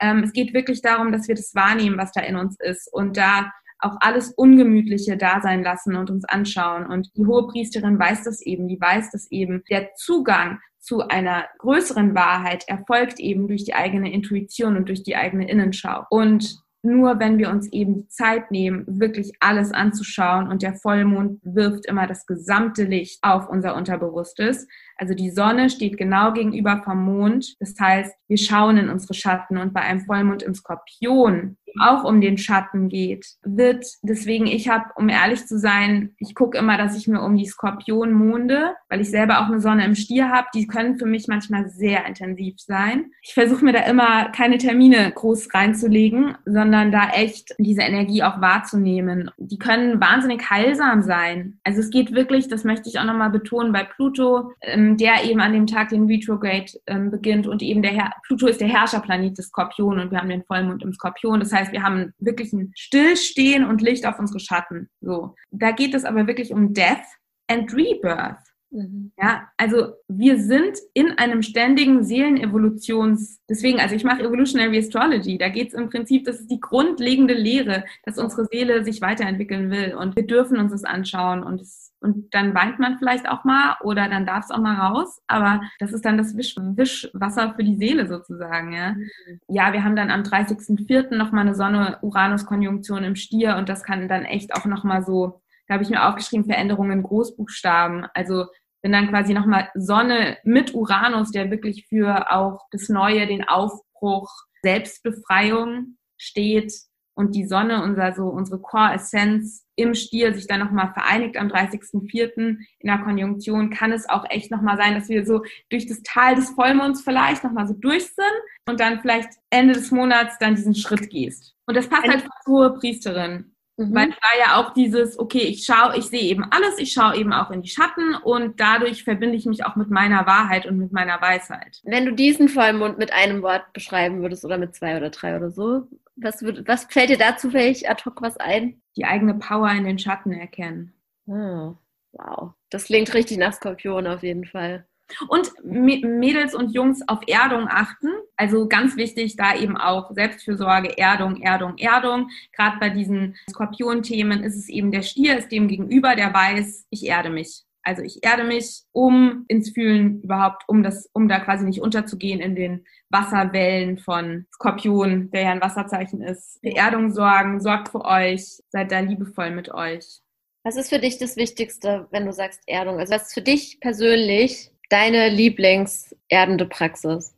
Ähm, es geht wirklich darum, dass wir das wahrnehmen, was da in uns ist und da auch alles Ungemütliche da sein lassen und uns anschauen. Und die hohe Priesterin weiß das eben, die weiß das eben. Der Zugang zu einer größeren Wahrheit erfolgt eben durch die eigene Intuition und durch die eigene Innenschau. Und nur wenn wir uns eben die Zeit nehmen, wirklich alles anzuschauen und der Vollmond wirft immer das gesamte Licht auf unser Unterbewusstes. Also die Sonne steht genau gegenüber vom Mond. Das heißt, wir schauen in unsere Schatten und bei einem Vollmond im Skorpion auch um den Schatten geht, wird deswegen, ich habe, um ehrlich zu sein, ich gucke immer, dass ich mir um die Skorpionmonde, weil ich selber auch eine Sonne im Stier habe, die können für mich manchmal sehr intensiv sein. Ich versuche mir da immer keine Termine groß reinzulegen, sondern da echt diese Energie auch wahrzunehmen. Die können wahnsinnig heilsam sein. Also es geht wirklich, das möchte ich auch nochmal betonen, bei Pluto, ähm, der eben an dem Tag den Retrograde ähm, beginnt und eben der Her Pluto ist der Herrscherplanet des Skorpion und wir haben den Vollmond im Skorpion. Das heißt, wir haben wirklich ein Stillstehen und Licht auf unsere Schatten. So. Da geht es aber wirklich um Death and Rebirth. Mhm. Ja, also wir sind in einem ständigen Seelenevolutions, deswegen, also ich mache Evolutionary Astrology, da geht es im Prinzip, das ist die grundlegende Lehre, dass unsere Seele sich weiterentwickeln will und wir dürfen uns das anschauen und es, und dann weint man vielleicht auch mal oder dann darf es auch mal raus, aber das ist dann das Wisch, Wischwasser für die Seele sozusagen, ja. Mhm. Ja, wir haben dann am 30.04. nochmal eine Sonne-Uranus-Konjunktion im Stier und das kann dann echt auch nochmal so da habe ich mir aufgeschrieben, Veränderungen in Großbuchstaben. Also bin dann quasi nochmal Sonne mit Uranus, der wirklich für auch das Neue, den Aufbruch, Selbstbefreiung steht und die Sonne, unser, so, unsere Core-Essenz im Stier sich dann nochmal vereinigt am 30.04. in der Konjunktion, kann es auch echt nochmal sein, dass wir so durch das Tal des Vollmonds vielleicht nochmal so durch sind und dann vielleicht Ende des Monats dann diesen Schritt gehst. Und das passt halt hohe Priesterin. Mhm. Weil da ja auch dieses, okay, ich schaue, ich sehe eben alles, ich schaue eben auch in die Schatten und dadurch verbinde ich mich auch mit meiner Wahrheit und mit meiner Weisheit. Wenn du diesen Vollmond mit einem Wort beschreiben würdest oder mit zwei oder drei oder so, was, würd, was fällt dir dazu vielleicht ad hoc was ein? Die eigene Power in den Schatten erkennen. Oh, wow. Das klingt richtig nach Skorpion auf jeden Fall. Und Mädels und Jungs auf Erdung achten. Also ganz wichtig, da eben auch Selbstfürsorge, Erdung, Erdung, Erdung. Gerade bei diesen Skorpion-Themen ist es eben der Stier, ist dem gegenüber, der weiß, ich erde mich. Also ich erde mich, um ins Fühlen überhaupt, um das, um da quasi nicht unterzugehen in den Wasserwellen von Skorpion, der ja ein Wasserzeichen ist. Für Erdung sorgen, sorgt für euch, seid da liebevoll mit euch. Was ist für dich das Wichtigste, wenn du sagst Erdung? Also was ist für dich persönlich deine Lieblingserdende Praxis?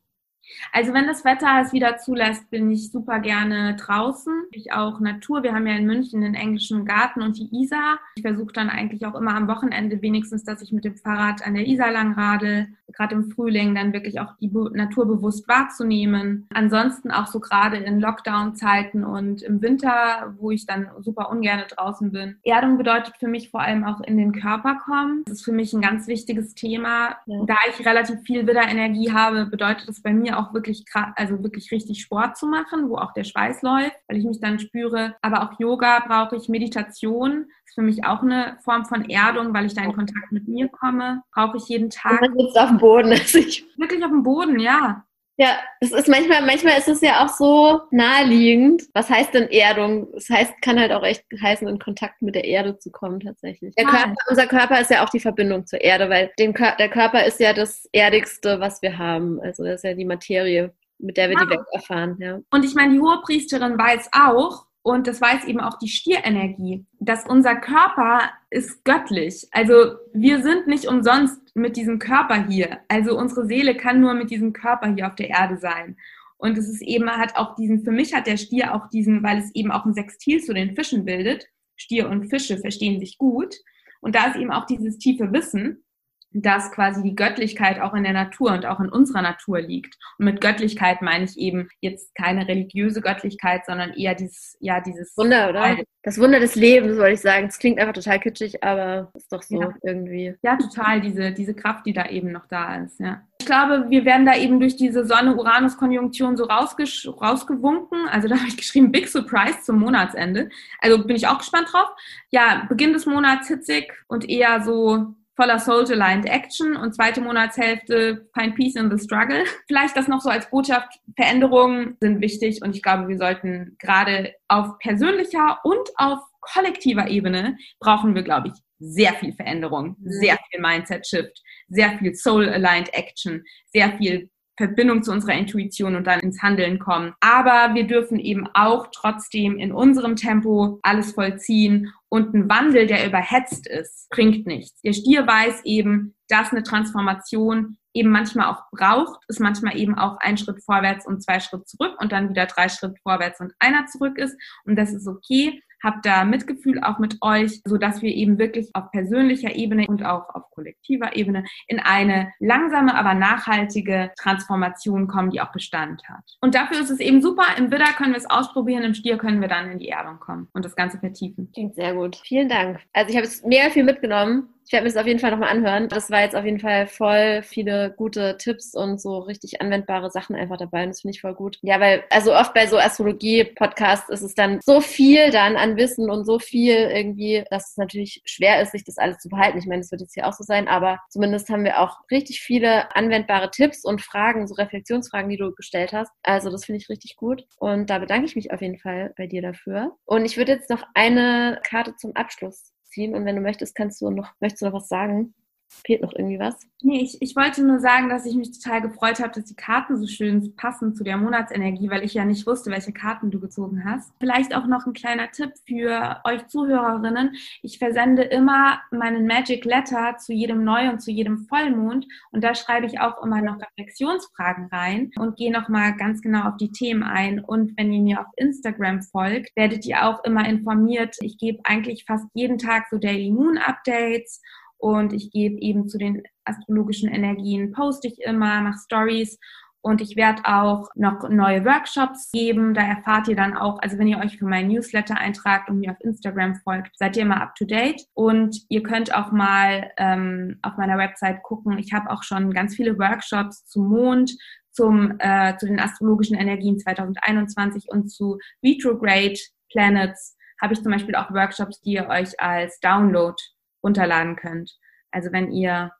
Also wenn das Wetter es wieder zulässt, bin ich super gerne draußen. Ich auch Natur. Wir haben ja in München den englischen Garten und die Isar. Ich versuche dann eigentlich auch immer am Wochenende wenigstens, dass ich mit dem Fahrrad an der Isar lang radel. Gerade im Frühling dann wirklich auch die Natur bewusst wahrzunehmen. Ansonsten auch so gerade in Lockdown-Zeiten und im Winter, wo ich dann super ungern draußen bin. Erdung bedeutet für mich vor allem auch in den Körper kommen. Das ist für mich ein ganz wichtiges Thema. Da ich relativ viel Widderenergie habe, bedeutet das bei mir auch wirklich, also wirklich richtig Sport zu machen, wo auch der Schweiß läuft, weil ich mich dann spüre. Aber auch Yoga brauche ich, Meditation ist für mich auch eine Form von Erdung, weil ich da in Kontakt mit mir komme. Brauche ich jeden Tag. Und man sitzt auf dem Boden. Also ich wirklich auf dem Boden, ja. Ja, es ist manchmal, manchmal ist es ja auch so naheliegend. Was heißt denn Erdung? Das heißt, kann halt auch echt heißen, in Kontakt mit der Erde zu kommen, tatsächlich. Der Körper, unser Körper ist ja auch die Verbindung zur Erde, weil den, der Körper ist ja das Erdigste, was wir haben. Also das ist ja die Materie, mit der wir ja. die Welt erfahren, ja. Und ich meine, die Hohepriesterin weiß auch, und das weiß eben auch die Stierenergie, dass unser Körper ist göttlich. Also wir sind nicht umsonst mit diesem Körper hier. Also unsere Seele kann nur mit diesem Körper hier auf der Erde sein. Und es ist eben, hat auch diesen, für mich hat der Stier auch diesen, weil es eben auch ein Sextil zu den Fischen bildet. Stier und Fische verstehen sich gut. Und da ist eben auch dieses tiefe Wissen, dass quasi die Göttlichkeit auch in der Natur und auch in unserer Natur liegt. Und mit Göttlichkeit meine ich eben jetzt keine religiöse Göttlichkeit, sondern eher dieses, ja, dieses Wunder, oder? Das Wunder des Lebens, wollte ich sagen. Es klingt einfach total kitschig, aber ist doch so ja. irgendwie. Ja, total, diese, diese Kraft, die da eben noch da ist, ja. Ich glaube, wir werden da eben durch diese Sonne-Uranus-Konjunktion so rausgewunken. Also da habe ich geschrieben, Big Surprise zum Monatsende. Also bin ich auch gespannt drauf. Ja, Beginn des Monats hitzig und eher so voller Soul-Aligned Action und zweite Monatshälfte Find Peace in the Struggle. Vielleicht das noch so als Botschaft. Veränderungen sind wichtig und ich glaube, wir sollten gerade auf persönlicher und auf kollektiver Ebene brauchen wir, glaube ich, sehr viel Veränderung, mhm. sehr viel Mindset-Shift, sehr viel Soul-Aligned Action, sehr viel Verbindung zu unserer Intuition und dann ins Handeln kommen. Aber wir dürfen eben auch trotzdem in unserem Tempo alles vollziehen und ein Wandel, der überhetzt ist, bringt nichts. Der Stier weiß eben, dass eine Transformation eben manchmal auch braucht, ist manchmal eben auch ein Schritt vorwärts und zwei Schritt zurück und dann wieder drei Schritt vorwärts und einer zurück ist. Und das ist okay habt da Mitgefühl auch mit euch, so dass wir eben wirklich auf persönlicher Ebene und auch auf kollektiver Ebene in eine langsame, aber nachhaltige Transformation kommen, die auch Bestand hat. Und dafür ist es eben super. Im Widder können wir es ausprobieren, im Stier können wir dann in die Erdung kommen und das Ganze vertiefen. Klingt sehr gut. Vielen Dank. Also ich habe jetzt mega viel mitgenommen. Ich werde mir das auf jeden Fall nochmal anhören. Das war jetzt auf jeden Fall voll viele gute Tipps und so richtig anwendbare Sachen einfach dabei. Und das finde ich voll gut. Ja, weil, also oft bei so Astrologie-Podcasts ist es dann so viel dann an Wissen und so viel irgendwie, dass es natürlich schwer ist, sich das alles zu behalten. Ich meine, das wird jetzt hier auch so sein, aber zumindest haben wir auch richtig viele anwendbare Tipps und Fragen, so Reflexionsfragen, die du gestellt hast. Also das finde ich richtig gut. Und da bedanke ich mich auf jeden Fall bei dir dafür. Und ich würde jetzt noch eine Karte zum Abschluss ziehen. Und wenn du möchtest, kannst du noch, möchtest du noch was sagen? Fehlt noch irgendwie was? Nee, ich, ich wollte nur sagen, dass ich mich total gefreut habe, dass die Karten so schön passen zu der Monatsenergie, weil ich ja nicht wusste, welche Karten du gezogen hast. Vielleicht auch noch ein kleiner Tipp für euch Zuhörerinnen. Ich versende immer meinen Magic Letter zu jedem Neu- und zu jedem Vollmond und da schreibe ich auch immer noch Reflexionsfragen rein und gehe nochmal ganz genau auf die Themen ein. Und wenn ihr mir auf Instagram folgt, werdet ihr auch immer informiert. Ich gebe eigentlich fast jeden Tag so Daily Moon Updates und ich gebe eben zu den astrologischen Energien, poste ich immer, mache Stories und ich werde auch noch neue Workshops geben. Da erfahrt ihr dann auch, also wenn ihr euch für meinen Newsletter eintragt und mir auf Instagram folgt, seid ihr immer up to date. Und ihr könnt auch mal ähm, auf meiner Website gucken. Ich habe auch schon ganz viele Workshops zum Mond, zum, äh, zu den astrologischen Energien 2021 und zu Retrograde Planets habe ich zum Beispiel auch Workshops, die ihr euch als Download runterladen könnt. Also wenn ihr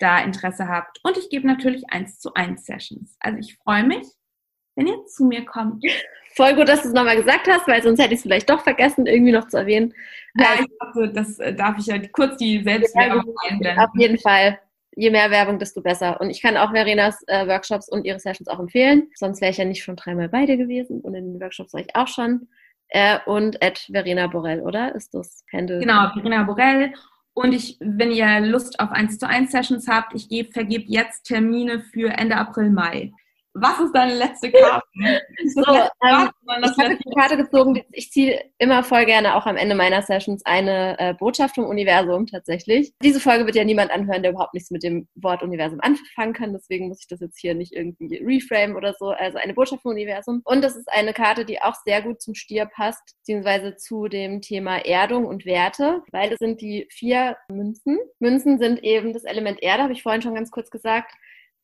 da Interesse habt. Und ich gebe natürlich eins zu eins Sessions. Also ich freue mich, wenn ihr zu mir kommt. Voll gut, dass du es nochmal gesagt hast, weil sonst hätte ich es vielleicht doch vergessen, irgendwie noch zu erwähnen. Ja, also, ich dachte, das äh, darf ich ja kurz die Selbstwerbung einblenden. Auf jeden Fall. Je mehr Werbung, desto besser. Und ich kann auch Verenas äh, Workshops und ihre Sessions auch empfehlen. Sonst wäre ich ja nicht schon dreimal beide gewesen. Und in den Workshops war ich auch schon. Äh, und at Verena Borell, oder? Ist das Handle? Genau, Verena Borell. Und ich, wenn ihr Lust auf 1 zu 1 Sessions habt, ich gebe, vergebe jetzt Termine für Ende April, Mai. Was ist deine letzte Karte? so, ähm, ich habe die Karte gezogen. Ich ziehe immer voll gerne auch am Ende meiner Sessions eine äh, Botschaft vom Universum tatsächlich. Diese Folge wird ja niemand anhören, der überhaupt nichts mit dem Wort Universum anfangen kann. Deswegen muss ich das jetzt hier nicht irgendwie reframe oder so. Also eine Botschaft vom Universum. Und das ist eine Karte, die auch sehr gut zum Stier passt, beziehungsweise zu dem Thema Erdung und Werte, weil es sind die vier Münzen. Münzen sind eben das Element Erde, habe ich vorhin schon ganz kurz gesagt.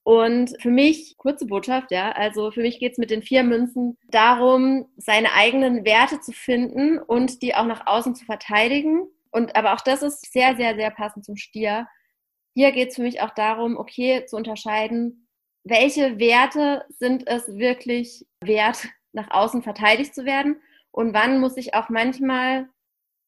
Und für mich, kurze Botschaft, ja, also für mich geht's mit den vier Münzen darum, seine eigenen Werte zu finden und die auch nach außen zu verteidigen. Und aber auch das ist sehr, sehr, sehr passend zum Stier. Hier geht's für mich auch darum, okay, zu unterscheiden, welche Werte sind es wirklich wert, nach außen verteidigt zu werden und wann muss ich auch manchmal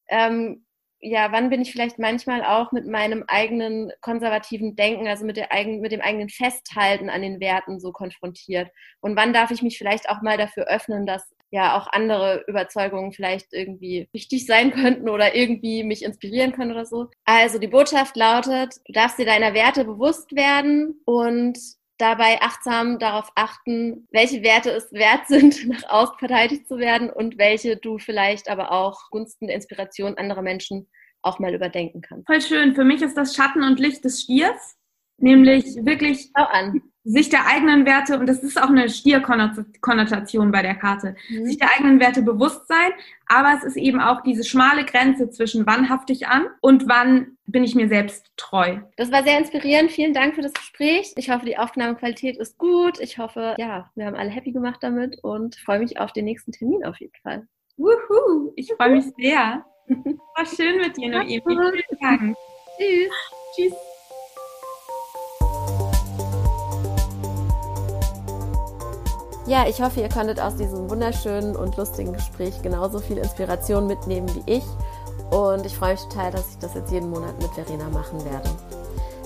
ähm, ja, wann bin ich vielleicht manchmal auch mit meinem eigenen konservativen Denken, also mit, der eigen, mit dem eigenen Festhalten an den Werten so konfrontiert? Und wann darf ich mich vielleicht auch mal dafür öffnen, dass ja auch andere Überzeugungen vielleicht irgendwie wichtig sein könnten oder irgendwie mich inspirieren können oder so. Also die Botschaft lautet, du darfst dir deiner Werte bewusst werden und dabei achtsam darauf achten, welche Werte es wert sind, nach außen verteidigt zu werden und welche du vielleicht aber auch gunsten der Inspiration anderer Menschen auch mal überdenken kannst. Voll schön. Für mich ist das Schatten und Licht des Stiers, nämlich wirklich Schau an sich der eigenen Werte, und das ist auch eine Stierkonnotation bei der Karte, mhm. sich der eigenen Werte bewusst sein, aber es ist eben auch diese schmale Grenze zwischen wann hafte ich an und wann bin ich mir selbst treu. Das war sehr inspirierend. Vielen Dank für das Gespräch. Ich hoffe, die Aufnahmequalität ist gut. Ich hoffe, ja, wir haben alle happy gemacht damit und freue mich auf den nächsten Termin auf jeden Fall. Wuhu, ich freue mich sehr. War schön mit dir, Noemi. Vielen Dank. Tschüss. Tschüss. Ja, ich hoffe, ihr konntet aus diesem wunderschönen und lustigen Gespräch genauso viel Inspiration mitnehmen wie ich. Und ich freue mich total, dass ich das jetzt jeden Monat mit Verena machen werde.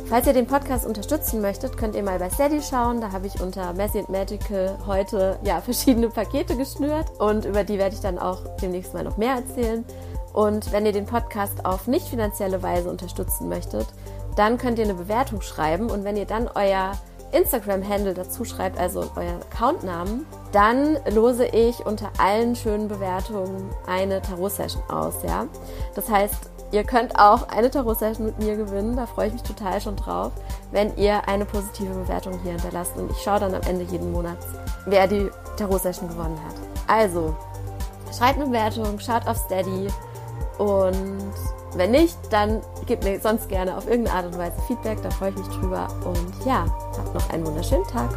Falls ihr den Podcast unterstützen möchtet, könnt ihr mal bei Steady schauen. Da habe ich unter Messy and Magical heute ja, verschiedene Pakete geschnürt und über die werde ich dann auch demnächst mal noch mehr erzählen. Und wenn ihr den Podcast auf nicht finanzielle Weise unterstützen möchtet, dann könnt ihr eine Bewertung schreiben und wenn ihr dann euer Instagram-Handle dazu schreibt, also euren Accountnamen, dann lose ich unter allen schönen Bewertungen eine Tarot-Session aus, ja. Das heißt, ihr könnt auch eine Tarot-Session mit mir gewinnen, da freue ich mich total schon drauf, wenn ihr eine positive Bewertung hier hinterlasst und ich schaue dann am Ende jeden Monats, wer die Tarot-Session gewonnen hat. Also, schreibt eine Bewertung, schaut auf Steady und wenn nicht, dann gebt mir sonst gerne auf irgendeine Art und Weise Feedback, da freue ich mich drüber. Und ja, habt noch einen wunderschönen Tag.